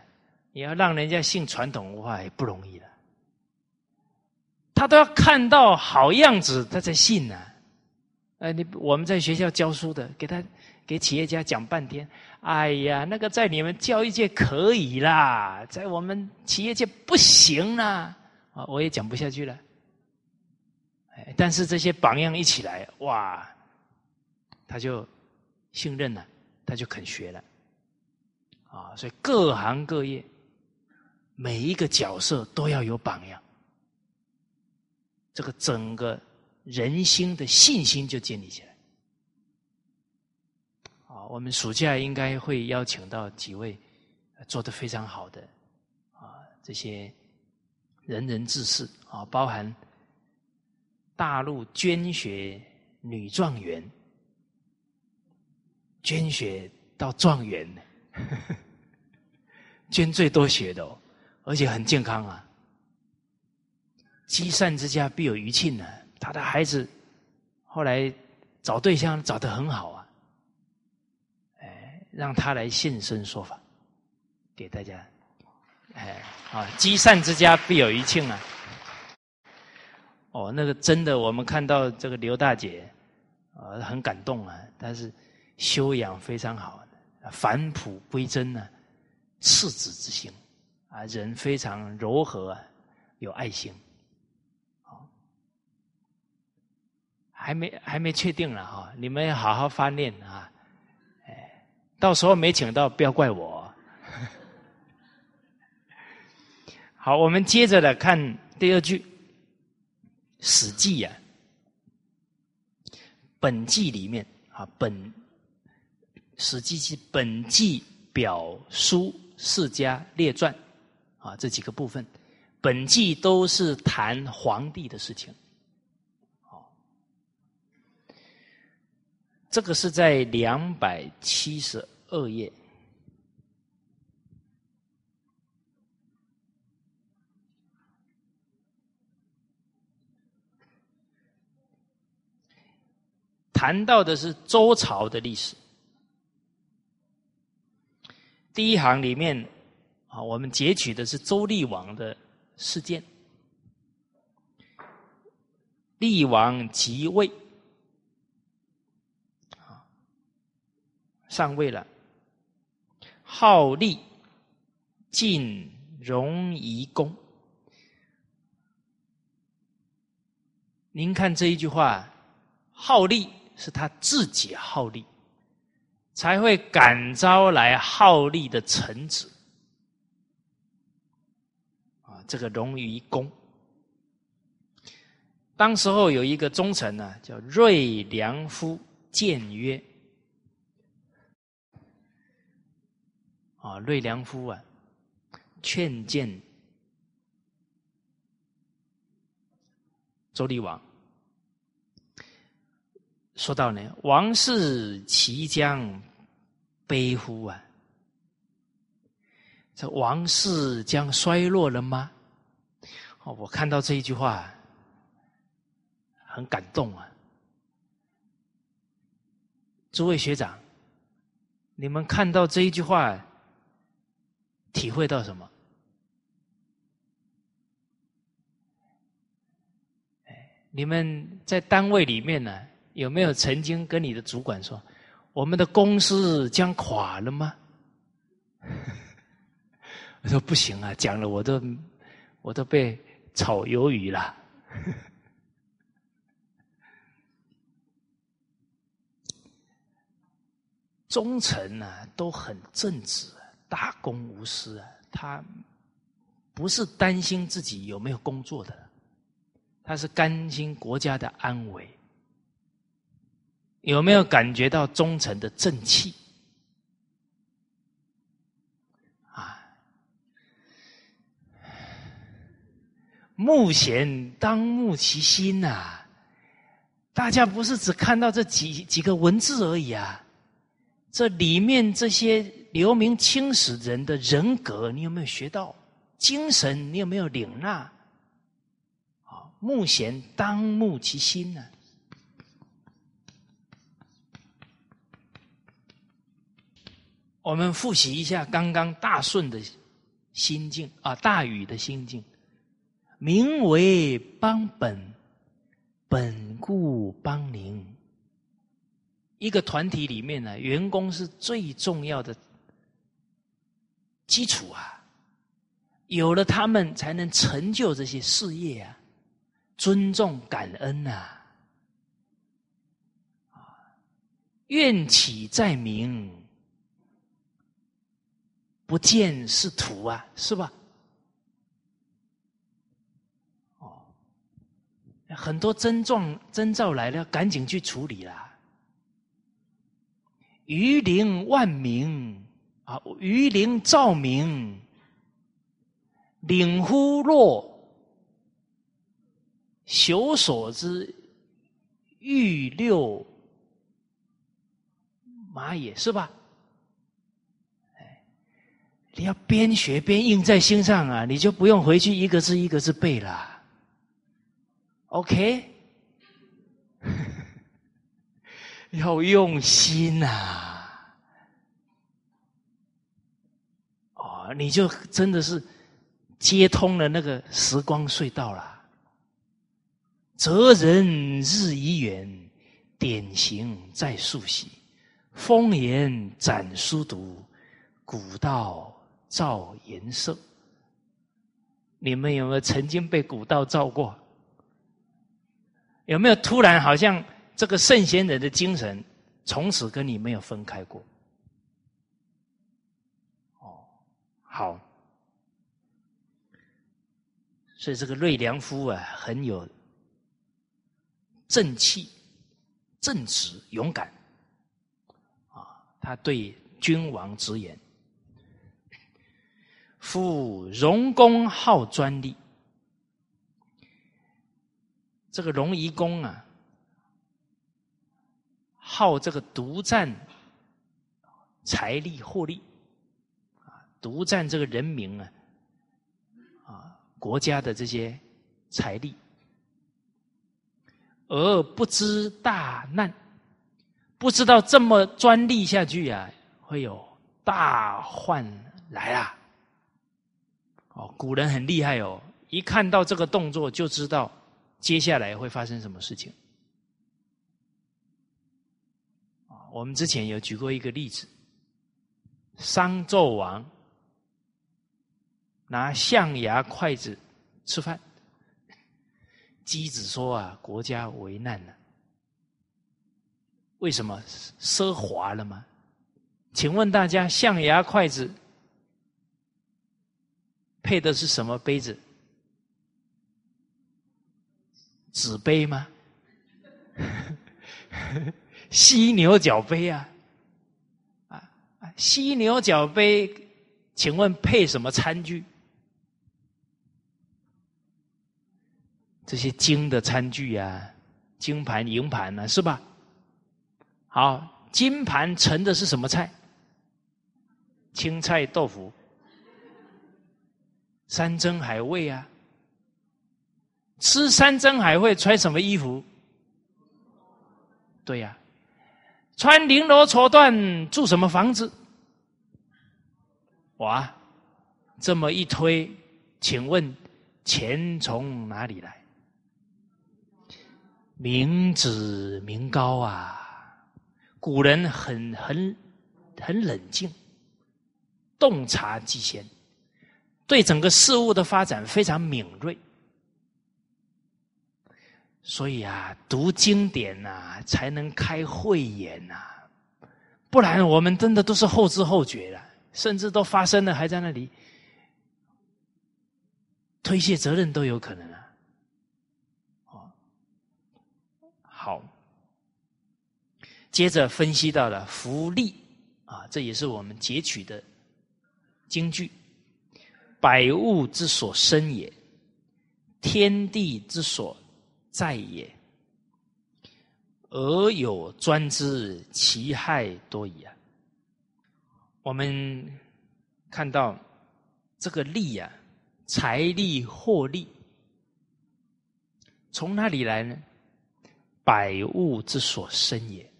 你要让人家信传统文化也不容易了。他都要看到好样子，他才信呢。哎，你我们在学校教书的，给他给企业家讲半天，哎呀，那个在你们教育界可以啦，在我们企业界不行啦，啊，我也讲不下去了。哎，但是这些榜样一起来，哇，他就信任了，他就肯学了。啊，所以各行各业每一个角色都要有榜样，这个整个人心的信心就建立起来。我们暑假应该会邀请到几位做的非常好的啊，这些仁人志士啊，包含大陆捐血女状元，捐血到状元。捐最多血的哦，而且很健康啊！积善之家必有余庆呢。他的孩子后来找对象找得很好，让他来现身说法，给大家，哎，啊，积善之家必有余庆啊！哦，那个真的，我们看到这个刘大姐啊，很感动啊，但是修养非常好，返璞归真呢。赤子之心，啊，人非常柔和，有爱心，还没还没确定了哈，你们要好好发念啊，到时候没请到，不要怪我。好，我们接着来看第二句，《史记》呀，本纪里面啊，本《史记》是本纪表书。世家列传，啊，这几个部分，本纪都是谈皇帝的事情。这个是在两百七十二页，谈到的是周朝的历史。第一行里面，啊，我们截取的是周厉王的事件。厉王即位，上位了，好立，晋荣夷公。您看这一句话，好立是他自己好立。才会感召来好利的臣子啊！这个荣于公，当时候有一个忠臣呢，叫瑞良夫谏曰：“啊，瑞良夫啊，劝谏周厉王，说到呢，王室其将。”悲乎啊！这王室将衰落了吗？哦，我看到这一句话，很感动啊！诸位学长，你们看到这一句话，体会到什么？你们在单位里面呢，有没有曾经跟你的主管说？我们的公司将垮了吗？我说不行啊，讲了我都我都被炒鱿鱼了。忠臣呢都很正直，大公无私啊，他不是担心自己有没有工作的，他是担心国家的安危。有没有感觉到忠诚的正气？啊，目前当慕其心呐！大家不是只看到这几几个文字而已啊，这里面这些留名青史人的人格，你有没有学到？精神你有没有领纳？啊，目贤当目其心呢。我们复习一下刚刚大顺的心境啊，大禹的心境。名为邦本，本固邦宁。一个团体里面呢，员工是最重要的基础啊，有了他们，才能成就这些事业啊。尊重感恩呐，啊，愿起在明。不见是土啊，是吧？哦，很多征状征兆来了，赶紧去处理啦。鱼鳞万名啊，鱼灵照明，领乎若朽所之欲六马也是吧？你要边学边印在心上啊，你就不用回去一个字一个字背了。OK，要用心呐！你就真的是接通了那个时光隧道了。择人日已远，典型在速习。风言展书读，古道。照颜色，你们有没有曾经被古道照过？有没有突然好像这个圣贤人的精神从此跟你没有分开过？哦，好，所以这个瑞良夫啊，很有正气、正直、勇敢啊，他对君王直言。夫荣公好专利，这个荣夷公啊，好这个独占财力获利，独占这个人民啊，啊，国家的这些财力，而不知大难，不知道这么专利下去啊，会有大患来啊。哦，古人很厉害哦，一看到这个动作就知道接下来会发生什么事情。我们之前有举过一个例子，商纣王拿象牙筷子吃饭，箕子说啊，国家危难了，为什么奢华了吗？请问大家，象牙筷子？配的是什么杯子？纸杯吗？犀牛角杯啊！啊犀牛角杯，请问配什么餐具？这些金的餐具啊，金盘、银盘呢，是吧？好，金盘盛的是什么菜？青菜豆腐。山珍海味啊，吃山珍海味穿什么衣服？对呀，穿绫罗绸缎住什么房子？哇，这么一推，请问钱从哪里来？明子明高啊！古人很很很冷静，洞察机先。对整个事物的发展非常敏锐，所以啊，读经典呐，才能开慧眼呐，不然我们真的都是后知后觉了，甚至都发生了，还在那里推卸责任都有可能啊。哦，好，接着分析到了福利啊，这也是我们截取的京剧。百物之所生也，天地之所在也，而有专之，其害多矣啊！我们看到这个利啊，财力获利，从哪里来呢？百物之所生也。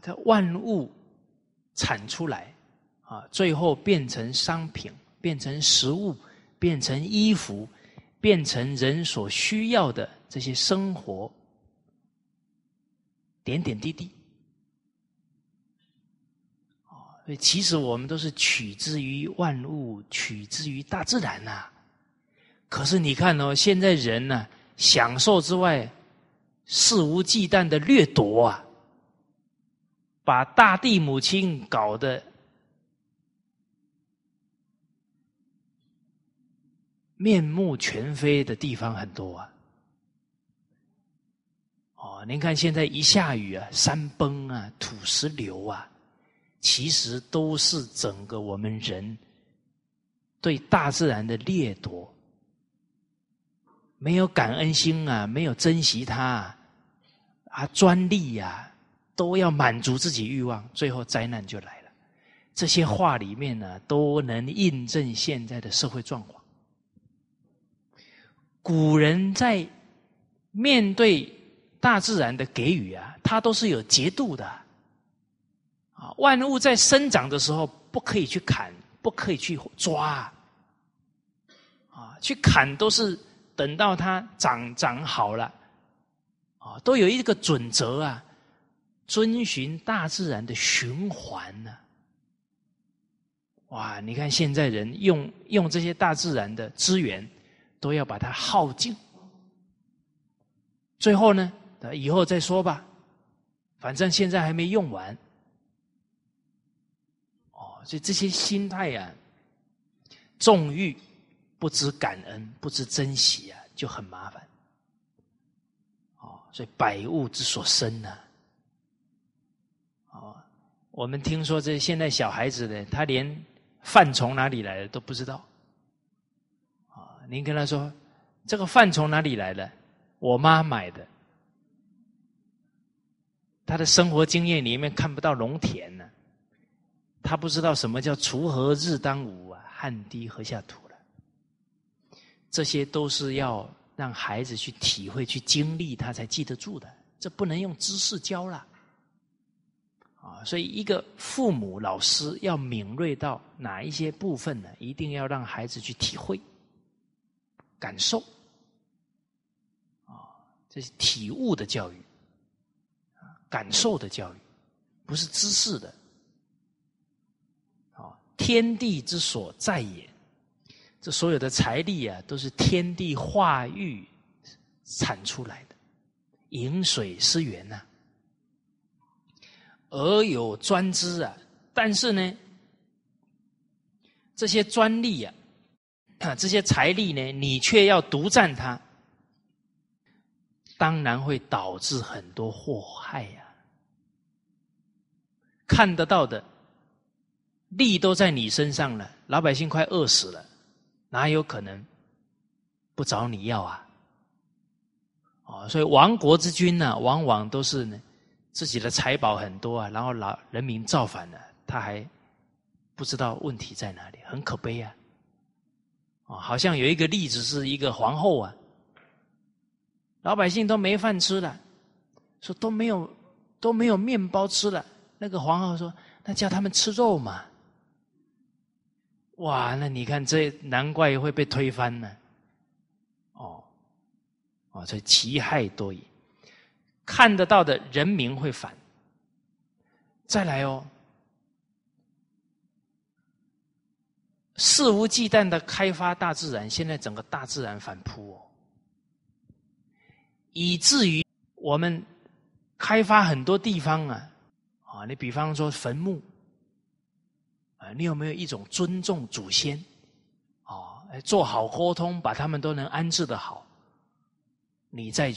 它万物产出来，啊，最后变成商品，变成食物，变成衣服，变成人所需要的这些生活点点滴滴。啊，所以其实我们都是取之于万物，取之于大自然呐。可是你看哦，现在人呢，享受之外，肆无忌惮的掠夺啊，把大地母亲搞得面目全非的地方很多啊。哦，您看现在一下雨啊，山崩啊，土石流啊，其实都是整个我们人对大自然的掠夺。没有感恩心啊，没有珍惜它，啊，专利呀，都要满足自己欲望，最后灾难就来了。这些话里面呢，都能印证现在的社会状况。古人在面对大自然的给予啊，他都是有节度的。啊，万物在生长的时候，不可以去砍，不可以去抓，啊，去砍都是。等到它长长好了，啊，都有一个准则啊，遵循大自然的循环呢。哇，你看现在人用用这些大自然的资源，都要把它耗尽，最后呢，以后再说吧，反正现在还没用完。哦，所以这些心态呀，纵欲。不知感恩，不知珍惜啊，就很麻烦。哦，所以百物之所生呢，我们听说这现在小孩子呢，他连饭从哪里来的都不知道。啊，您跟他说这个饭从哪里来的？我妈买的。他的生活经验里面看不到农田呢，他不知道什么叫锄禾日当午啊，汗滴禾下土。了这些都是要让孩子去体会、去经历，他才记得住的。这不能用知识教了啊！所以，一个父母、老师要敏锐到哪一些部分呢？一定要让孩子去体会、感受啊！这是体悟的教育，感受的教育，不是知识的啊！天地之所在也。这所有的财力啊，都是天地化育产出来的，饮水思源呐。而有专知啊，但是呢，这些专利啊，这些财力呢，你却要独占它，当然会导致很多祸害呀。看得到的利都在你身上了，老百姓快饿死了。哪有可能不找你要啊？哦，所以亡国之君呢，往往都是呢自己的财宝很多啊，然后老人民造反了，他还不知道问题在哪里，很可悲啊！哦，好像有一个例子是一个皇后啊，老百姓都没饭吃了，说都没有都没有面包吃了，那个皇后说：“那叫他们吃肉嘛。”哇，那你看这难怪会被推翻呢。哦，哦，这其害多矣。看得到的人民会反。再来哦，肆无忌惮的开发大自然，现在整个大自然反扑哦，以至于我们开发很多地方啊，啊，你比方说坟墓。啊，你有没有一种尊重祖先？哦，做好沟通，把他们都能安置的好，你再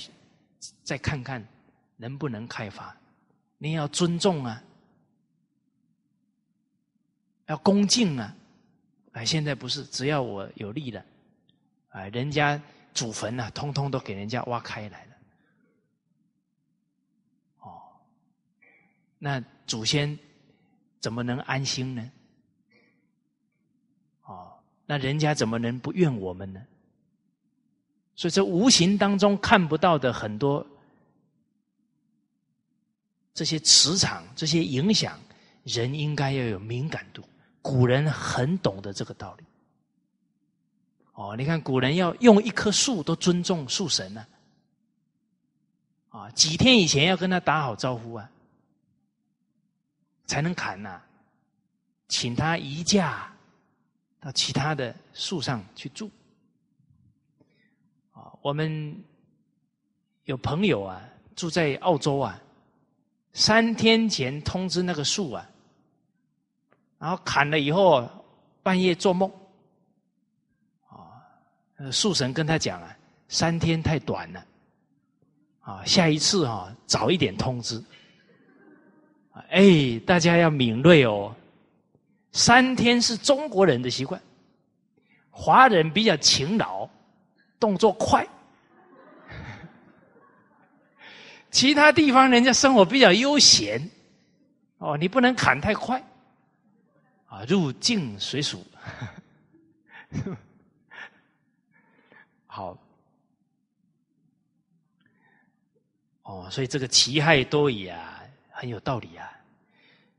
再看看能不能开发？你要尊重啊，要恭敬啊！哎，现在不是，只要我有利了，哎，人家祖坟呐，通通都给人家挖开来了。哦，那祖先怎么能安心呢？哦那人家怎么能不怨我们呢？所以这无形当中看不到的很多这些磁场、这些影响，人应该要有敏感度。古人很懂得这个道理。哦，你看古人要用一棵树都尊重树神呢，啊，几天以前要跟他打好招呼啊，才能砍呐，请他移驾到其他的树上去住。啊，我们有朋友啊，住在澳洲啊，三天前通知那个树啊，然后砍了以后，半夜做梦。呃，树神跟他讲啊，三天太短了，啊，下一次哈早一点通知。哎，大家要敏锐哦，三天是中国人的习惯，华人比较勤劳，动作快，其他地方人家生活比较悠闲，哦，你不能砍太快，啊，入境随俗。好，哦，所以这个其害多矣啊，很有道理啊。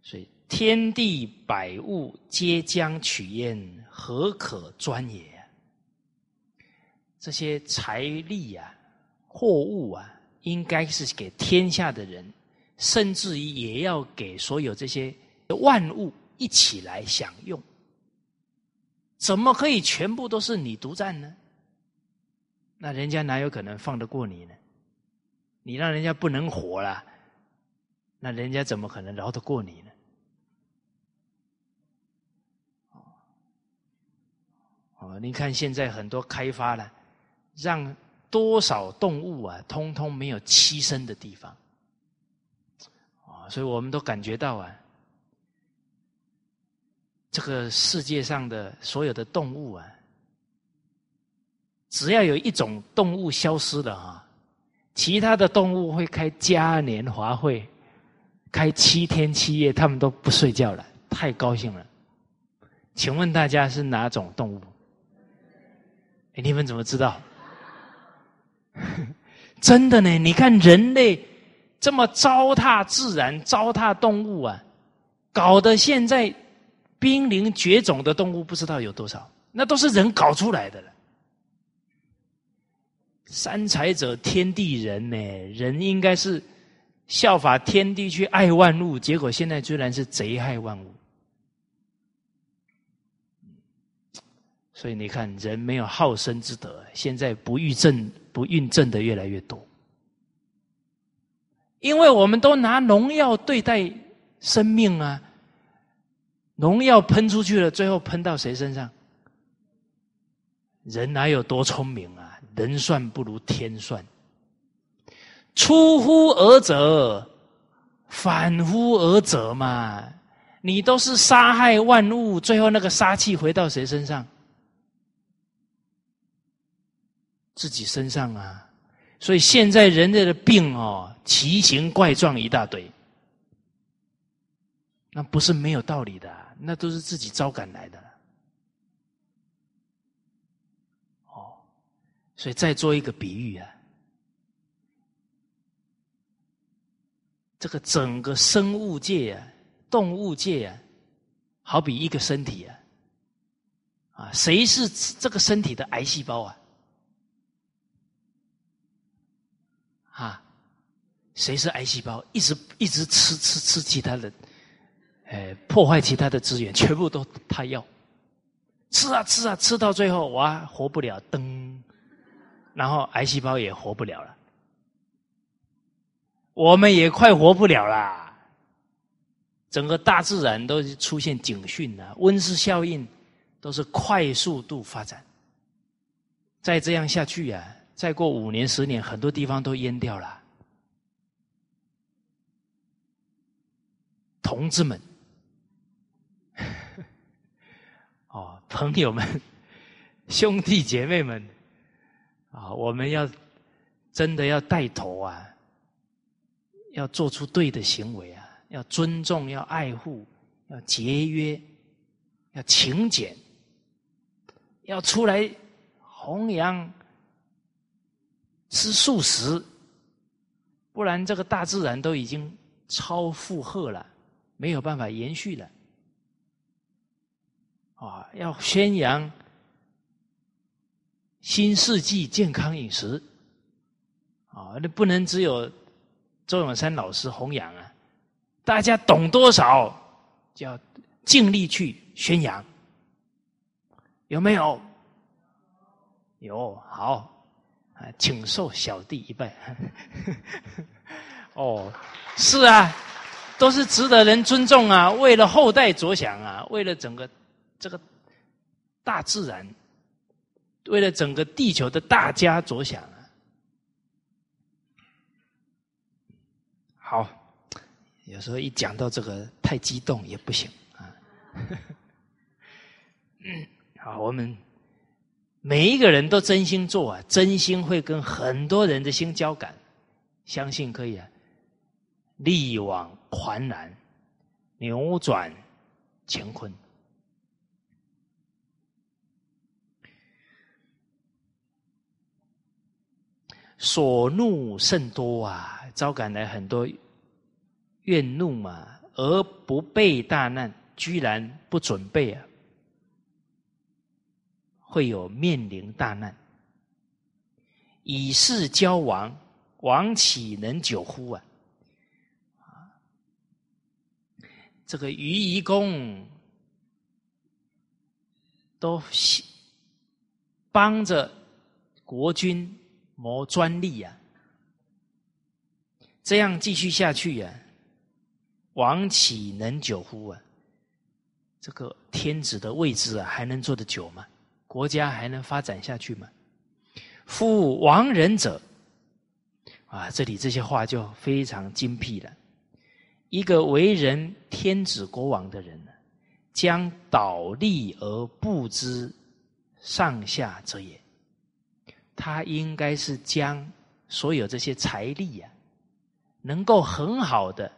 所以天地百物皆将取焉，何可专也？这些财力啊、货物啊，应该是给天下的人，甚至于也要给所有这些万物一起来享用。怎么可以全部都是你独占呢？那人家哪有可能放得过你呢？你让人家不能活了，那人家怎么可能饶得过你呢？哦，你看现在很多开发了，让多少动物啊，通通没有栖身的地方，啊，所以我们都感觉到啊，这个世界上的所有的动物啊。只要有一种动物消失了啊，其他的动物会开嘉年华会，开七天七夜，他们都不睡觉了，太高兴了。请问大家是哪种动物？哎，你们怎么知道？真的呢？你看人类这么糟蹋自然、糟蹋动物啊，搞得现在濒临绝种的动物不知道有多少，那都是人搞出来的了。三才者，天地人呢？人应该是效法天地去爱万物，结果现在居然是贼害万物。所以你看，人没有好生之德，现在不育正、不孕症的越来越多。因为我们都拿农药对待生命啊，农药喷出去了，最后喷到谁身上？人哪有多聪明啊？人算不如天算，出乎尔者，反乎尔者嘛。你都是杀害万物，最后那个杀气回到谁身上？自己身上啊。所以现在人类的病哦，奇形怪状一大堆，那不是没有道理的，那都是自己招赶来的。哦所以再做一个比喻啊，这个整个生物界啊、动物界啊，好比一个身体啊，啊，谁是这个身体的癌细胞啊？啊，谁是癌细胞？一直一直吃吃吃其他的，哎，破坏其他的资源，全部都他要吃啊吃啊，吃到最后哇，活不了，噔。然后癌细胞也活不了了，我们也快活不了啦。整个大自然都出现警讯了，温室效应都是快速度发展。再这样下去呀，再过五年十年，很多地方都淹掉了。同志们，哦，朋友们，兄弟姐妹们。啊，我们要真的要带头啊，要做出对的行为啊，要尊重，要爱护，要节约，要勤俭，要出来弘扬吃素食，不然这个大自然都已经超负荷了，没有办法延续了。啊，要宣扬新世纪健康饮食，啊，那不能只有周永山老师弘扬啊，大家懂多少就要尽力去宣扬，有没有？有，好啊，请受小弟一拜。哦，是啊，都是值得人尊重啊，为了后代着想啊，为了整个。这个大自然为了整个地球的大家着想啊，好，有时候一讲到这个太激动也不行啊。好，我们每一个人都真心做啊，真心会跟很多人的心交感，相信可以啊，力挽狂澜，扭转乾坤。所怒甚多啊，招感来很多怨怒嘛，而不备大难，居然不准备啊，会有面临大难。以示交亡，亡岂能久乎啊？这个于夷公都帮着国君。谋专利呀，这样继续下去呀，王岂能久乎啊？这个天子的位置啊，还能坐得久吗？国家还能发展下去吗？夫亡人者，啊，这里这些话就非常精辟了。一个为人天子国王的人呢，将倒立而不知上下者也。他应该是将所有这些财力呀，能够很好的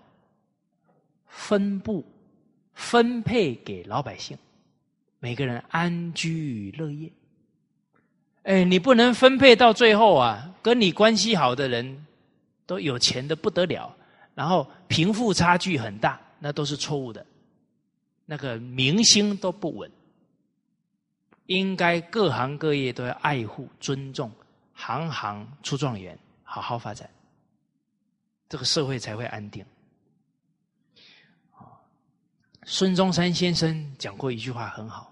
分布、分配给老百姓，每个人安居乐业。哎，你不能分配到最后啊，跟你关系好的人都有钱的不得了，然后贫富差距很大，那都是错误的，那个民心都不稳。应该各行各业都要爱护、尊重，行行出状元，好好发展，这个社会才会安定。孙中山先生讲过一句话很好：“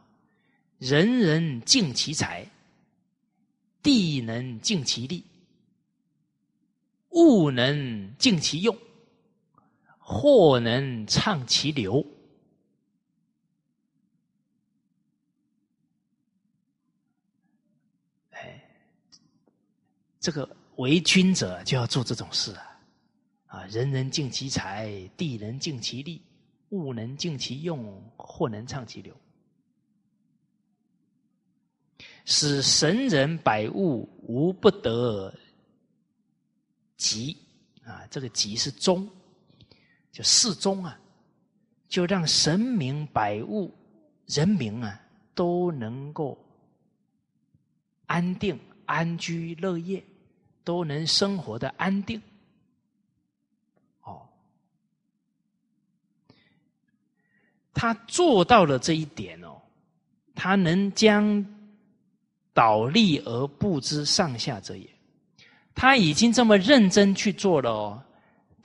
人人尽其才，地能尽其力，物能尽其用，货能畅其流。”哎这个为君者就要做这种事啊！啊，人人尽其才，地能尽其力，物能尽其用，货能畅其流，使神人百物无不得吉啊！这个吉是中，就适中啊，就让神明百物人民啊都能够安定。安居乐业，都能生活的安定。哦，他做到了这一点哦，他能将倒立而不知上下者也。他已经这么认真去做了哦，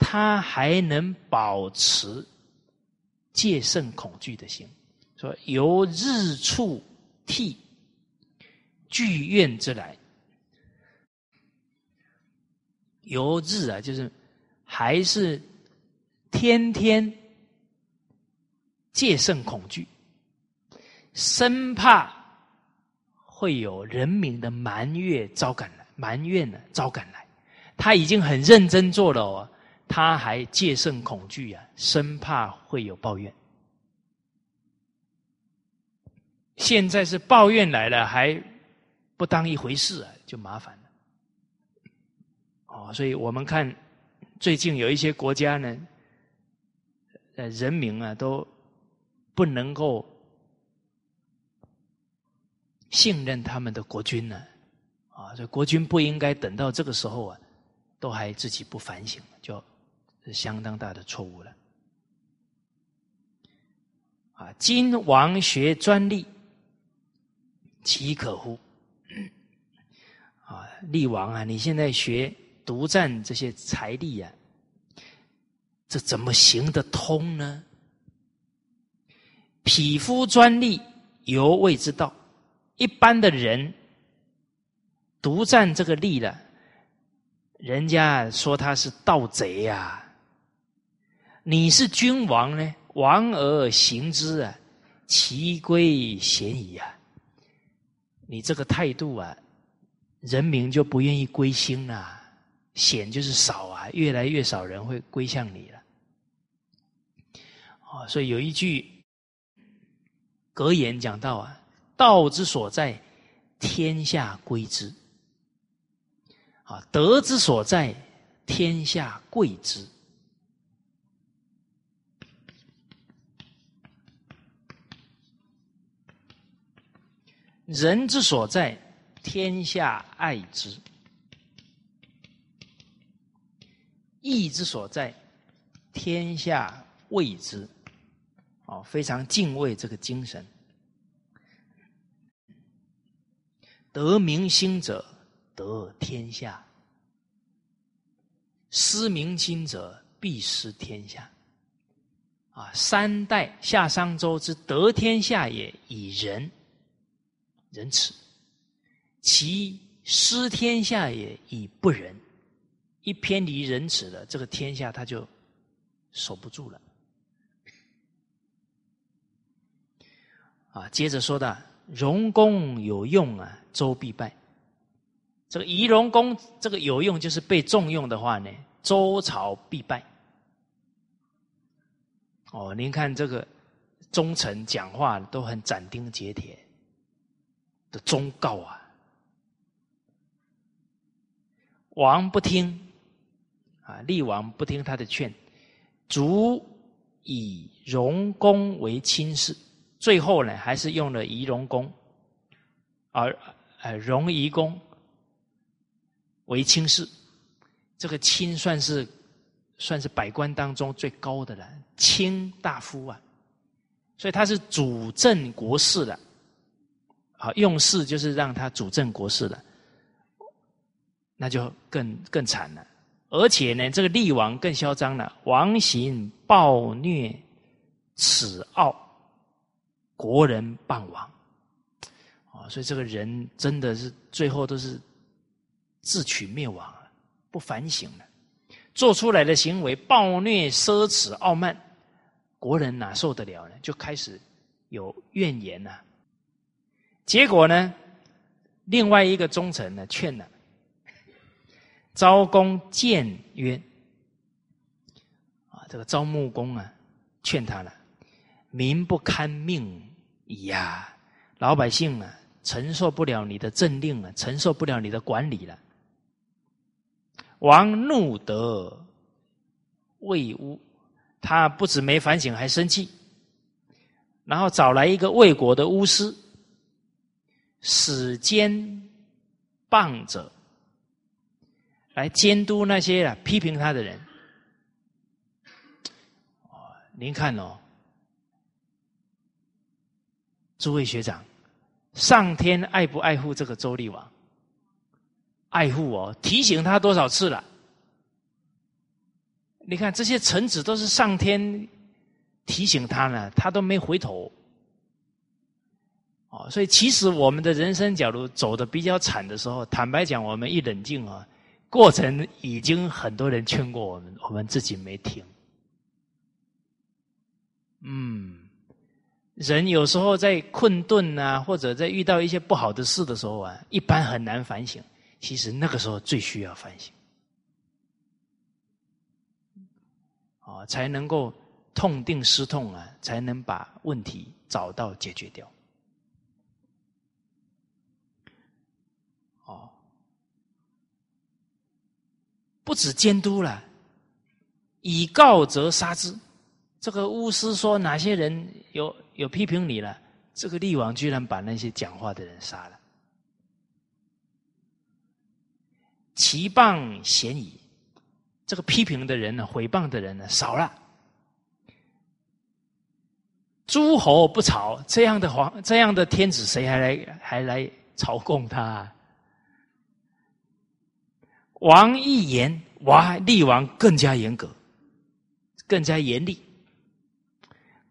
他还能保持戒慎恐惧的心，说由日处替剧怨之来。由日啊，就是还是天天戒慎恐惧，生怕会有人民的埋怨招赶来，埋怨呢招赶来。他已经很认真做了哦，他还戒慎恐惧啊，生怕会有抱怨。现在是抱怨来了，还不当一回事啊，就麻烦了。哦，所以我们看最近有一些国家呢，人民啊都不能够信任他们的国君呢。啊，所以国君不应该等到这个时候啊，都还自己不反省，就是相当大的错误了。啊，今王学专利，岂可乎？啊，厉王啊，你现在学独占这些财力啊，这怎么行得通呢？匹夫专利，犹未之道。一般的人独占这个利了，人家说他是盗贼呀。你是君王呢？王而行之啊，其归贤矣啊！你这个态度啊，人民就不愿意归心了，贤就是少啊，越来越少人会归向你了。哦，所以有一句格言讲到啊，道之所在，天下归之；啊，德之所在，天下贵之。人之所在，天下爱之；义之所在，天下畏之。啊，非常敬畏这个精神。得民心者得天下，失民心者必失天下。啊，三代夏商周之得天下也，以仁。仁慈，其失天下也以不仁。一偏离仁慈了，这个天下他就守不住了。啊，接着说的荣公有用啊，周必败。这个仪荣公这个有用，就是被重用的话呢，周朝必败。哦，您看这个忠臣讲话都很斩钉截铁。的忠告啊，王不听啊，厉王不听他的劝，卒以荣公为亲事，最后呢，还是用了仪容公，而呃荣夷公为亲事。这个亲算是算是百官当中最高的了，卿大夫啊，所以他是主政国事的。啊，用事就是让他主政国事了，那就更更惨了。而且呢，这个厉王更嚣张了，王行暴虐，耻傲，国人谤王。啊，所以这个人真的是最后都是自取灭亡了，不反省了，做出来的行为暴虐、奢侈、傲慢，国人哪受得了呢？就开始有怨言呐。结果呢？另外一个忠臣呢，劝了昭公谏曰：“啊，这个昭穆公啊，劝他了，民不堪命矣呀！老百姓啊，承受不了你的政令了，承受不了你的管理了。”王怒得魏乌，他不止没反省，还生气，然后找来一个魏国的巫师。使监谤者来监督那些啊批评他的人。您看哦，诸位学长，上天爱不爱护这个周厉王？爱护哦，提醒他多少次了？你看这些臣子都是上天提醒他呢，他都没回头。哦，所以其实我们的人生，假如走的比较惨的时候，坦白讲，我们一冷静啊，过程已经很多人劝过我们，我们自己没听。嗯，人有时候在困顿啊，或者在遇到一些不好的事的时候啊，一般很难反省。其实那个时候最需要反省，哦，才能够痛定思痛啊，才能把问题找到解决掉。哦不止监督了，以告则杀之。这个巫师说哪些人有有批评你了？这个厉王居然把那些讲话的人杀了。其谤嫌疑。这个批评的人呢，毁谤的人呢，少了。诸侯不朝，这样的皇，这样的天子，谁还来还来朝贡他？王一言，哇，厉王更加严格，更加严厉。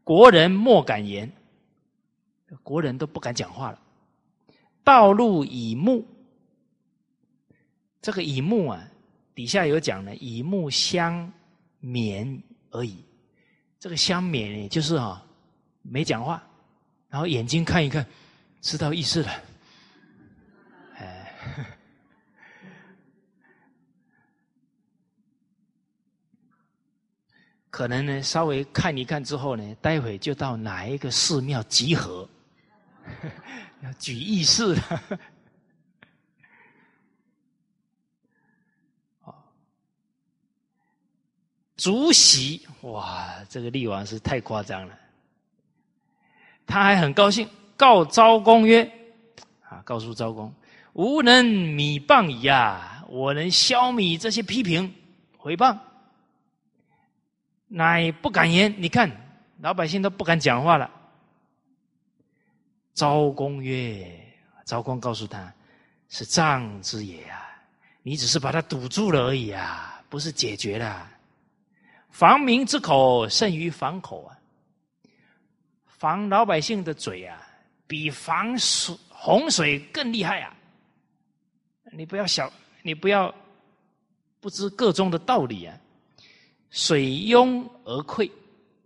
国人莫敢言，国人都不敢讲话了。道路以木，这个以木啊，底下有讲呢，以木相勉而已。这个相勉呢，就是啊，没讲话，然后眼睛看一看，知道意思了。可能呢，稍微看一看之后呢，待会就到哪一个寺庙集合。要举义士了，啊！主席哇，这个厉王是太夸张了。他还很高兴，告昭公曰：“啊，告诉昭公，吾能米谤矣啊！我能消弭这些批评毁谤，乃不敢言。你看，老百姓都不敢讲话了。”昭公曰：“昭公告诉他，是藏之也啊！你只是把它堵住了而已啊，不是解决了。防民之口胜于防口啊！防老百姓的嘴啊，比防水洪水更厉害啊！你不要小，你不要不知个中的道理啊！水拥而溃，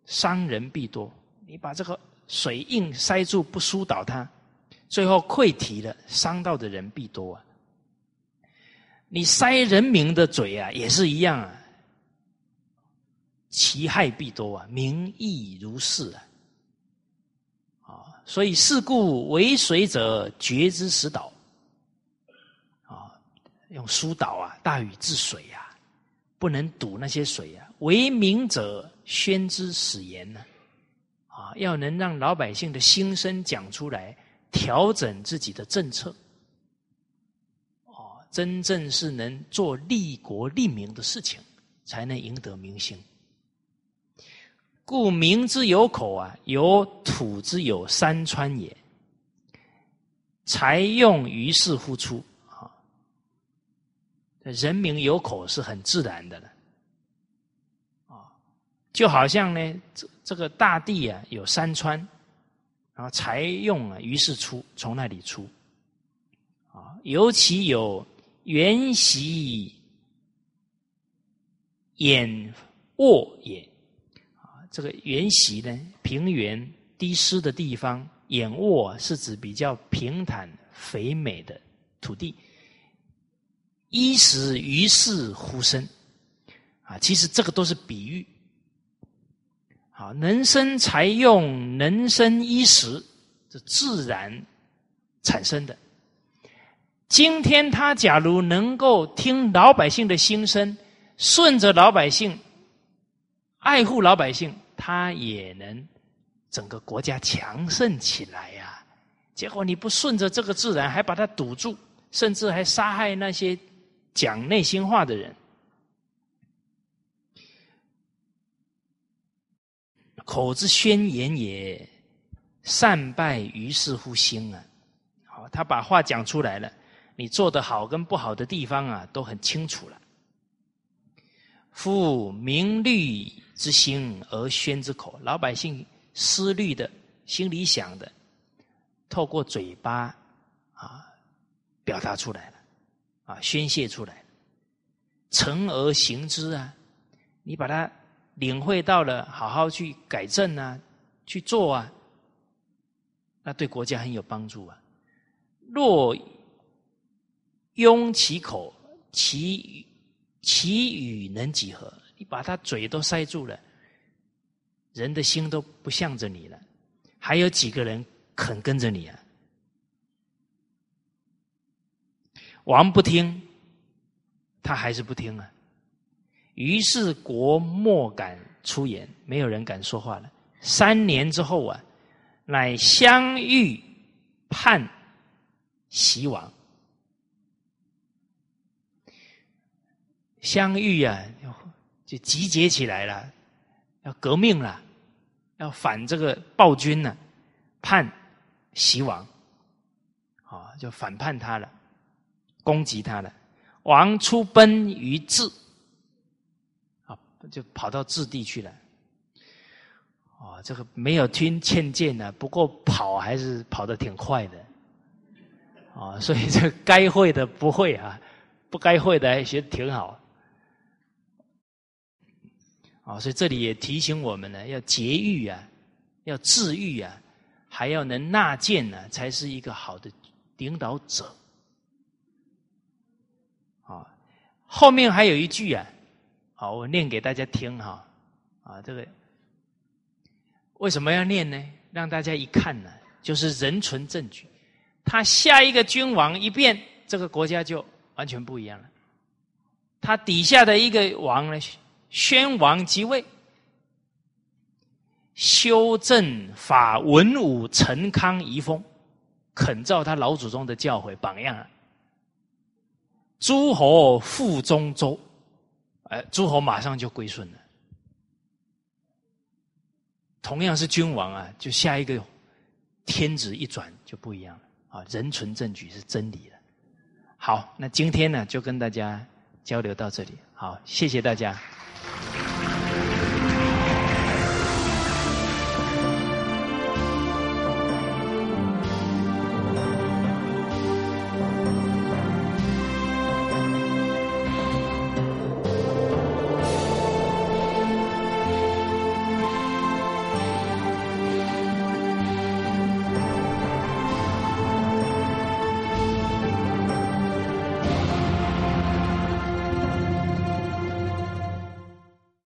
伤人必多。你把这个。”水硬塞住不疏导它，最后溃堤了，伤到的人必多啊！你塞人民的嘴啊，也是一样啊，其害必多啊，民亦如是啊！啊，所以事故为水者，决之使导啊，用疏导啊，大禹治水呀，不能堵那些水呀。为民者，宣之使言呢。啊，要能让老百姓的心声讲出来，调整自己的政策，哦，真正是能做利国利民的事情，才能赢得民心。故民之有口啊，有土之有山川也，才用于是乎出啊。人民有口是很自然的了。就好像呢，这这个大地啊，有山川，然后才用啊，于是出从那里出，啊，尤其有原习眼沃也，啊，这个原习呢，平原低湿的地方，眼沃是指比较平坦肥美的土地，衣食于是乎生，啊，其实这个都是比喻。好，能生财用，能生衣食，这自然产生的。今天他假如能够听老百姓的心声，顺着老百姓，爱护老百姓，他也能整个国家强盛起来呀。结果你不顺着这个自然，还把它堵住，甚至还杀害那些讲内心话的人。口之宣言也，善败于是乎心啊！好，他把话讲出来了，你做的好跟不好的地方啊，都很清楚了。夫明虑之心而宣之口，老百姓思虑的心里想的，透过嘴巴啊，表达出来了，啊，宣泄出来，诚而行之啊，你把它。领会到了，好好去改正啊，去做啊，那对国家很有帮助啊。若拥其口，其其语能几何？你把他嘴都塞住了，人的心都不向着你了，还有几个人肯跟着你啊？王不听，他还是不听啊。于是国莫敢出言，没有人敢说话了。三年之后啊，乃相遇叛袭王。相遇啊，就集结起来了，要革命了，要反这个暴君呢，叛齐王，啊，就反叛他了，攻击他了。王出奔于治，就跑到治地去了。哦，这个没有听劝谏呢，不过跑还是跑得挺快的。啊，所以这该会的不会啊，不该会的还学得挺好。啊，所以这里也提醒我们呢，要节欲啊，要自愈啊，还要能纳谏呢，才是一个好的领导者。啊，后面还有一句啊，好，我念给大家听哈。啊，这个为什么要念呢？让大家一看呢，就是人存证据。他下一个君王一变，这个国家就完全不一样了。他底下的一个王呢，宣王即位，修正法文武陈康遗风，肯照他老祖宗的教诲榜样啊。诸侯复中周，哎，诸侯马上就归顺了。同样是君王啊，就下一个天子一转就不一样了。啊，人存证据是真理的。好，那今天呢，就跟大家交流到这里。好，谢谢大家。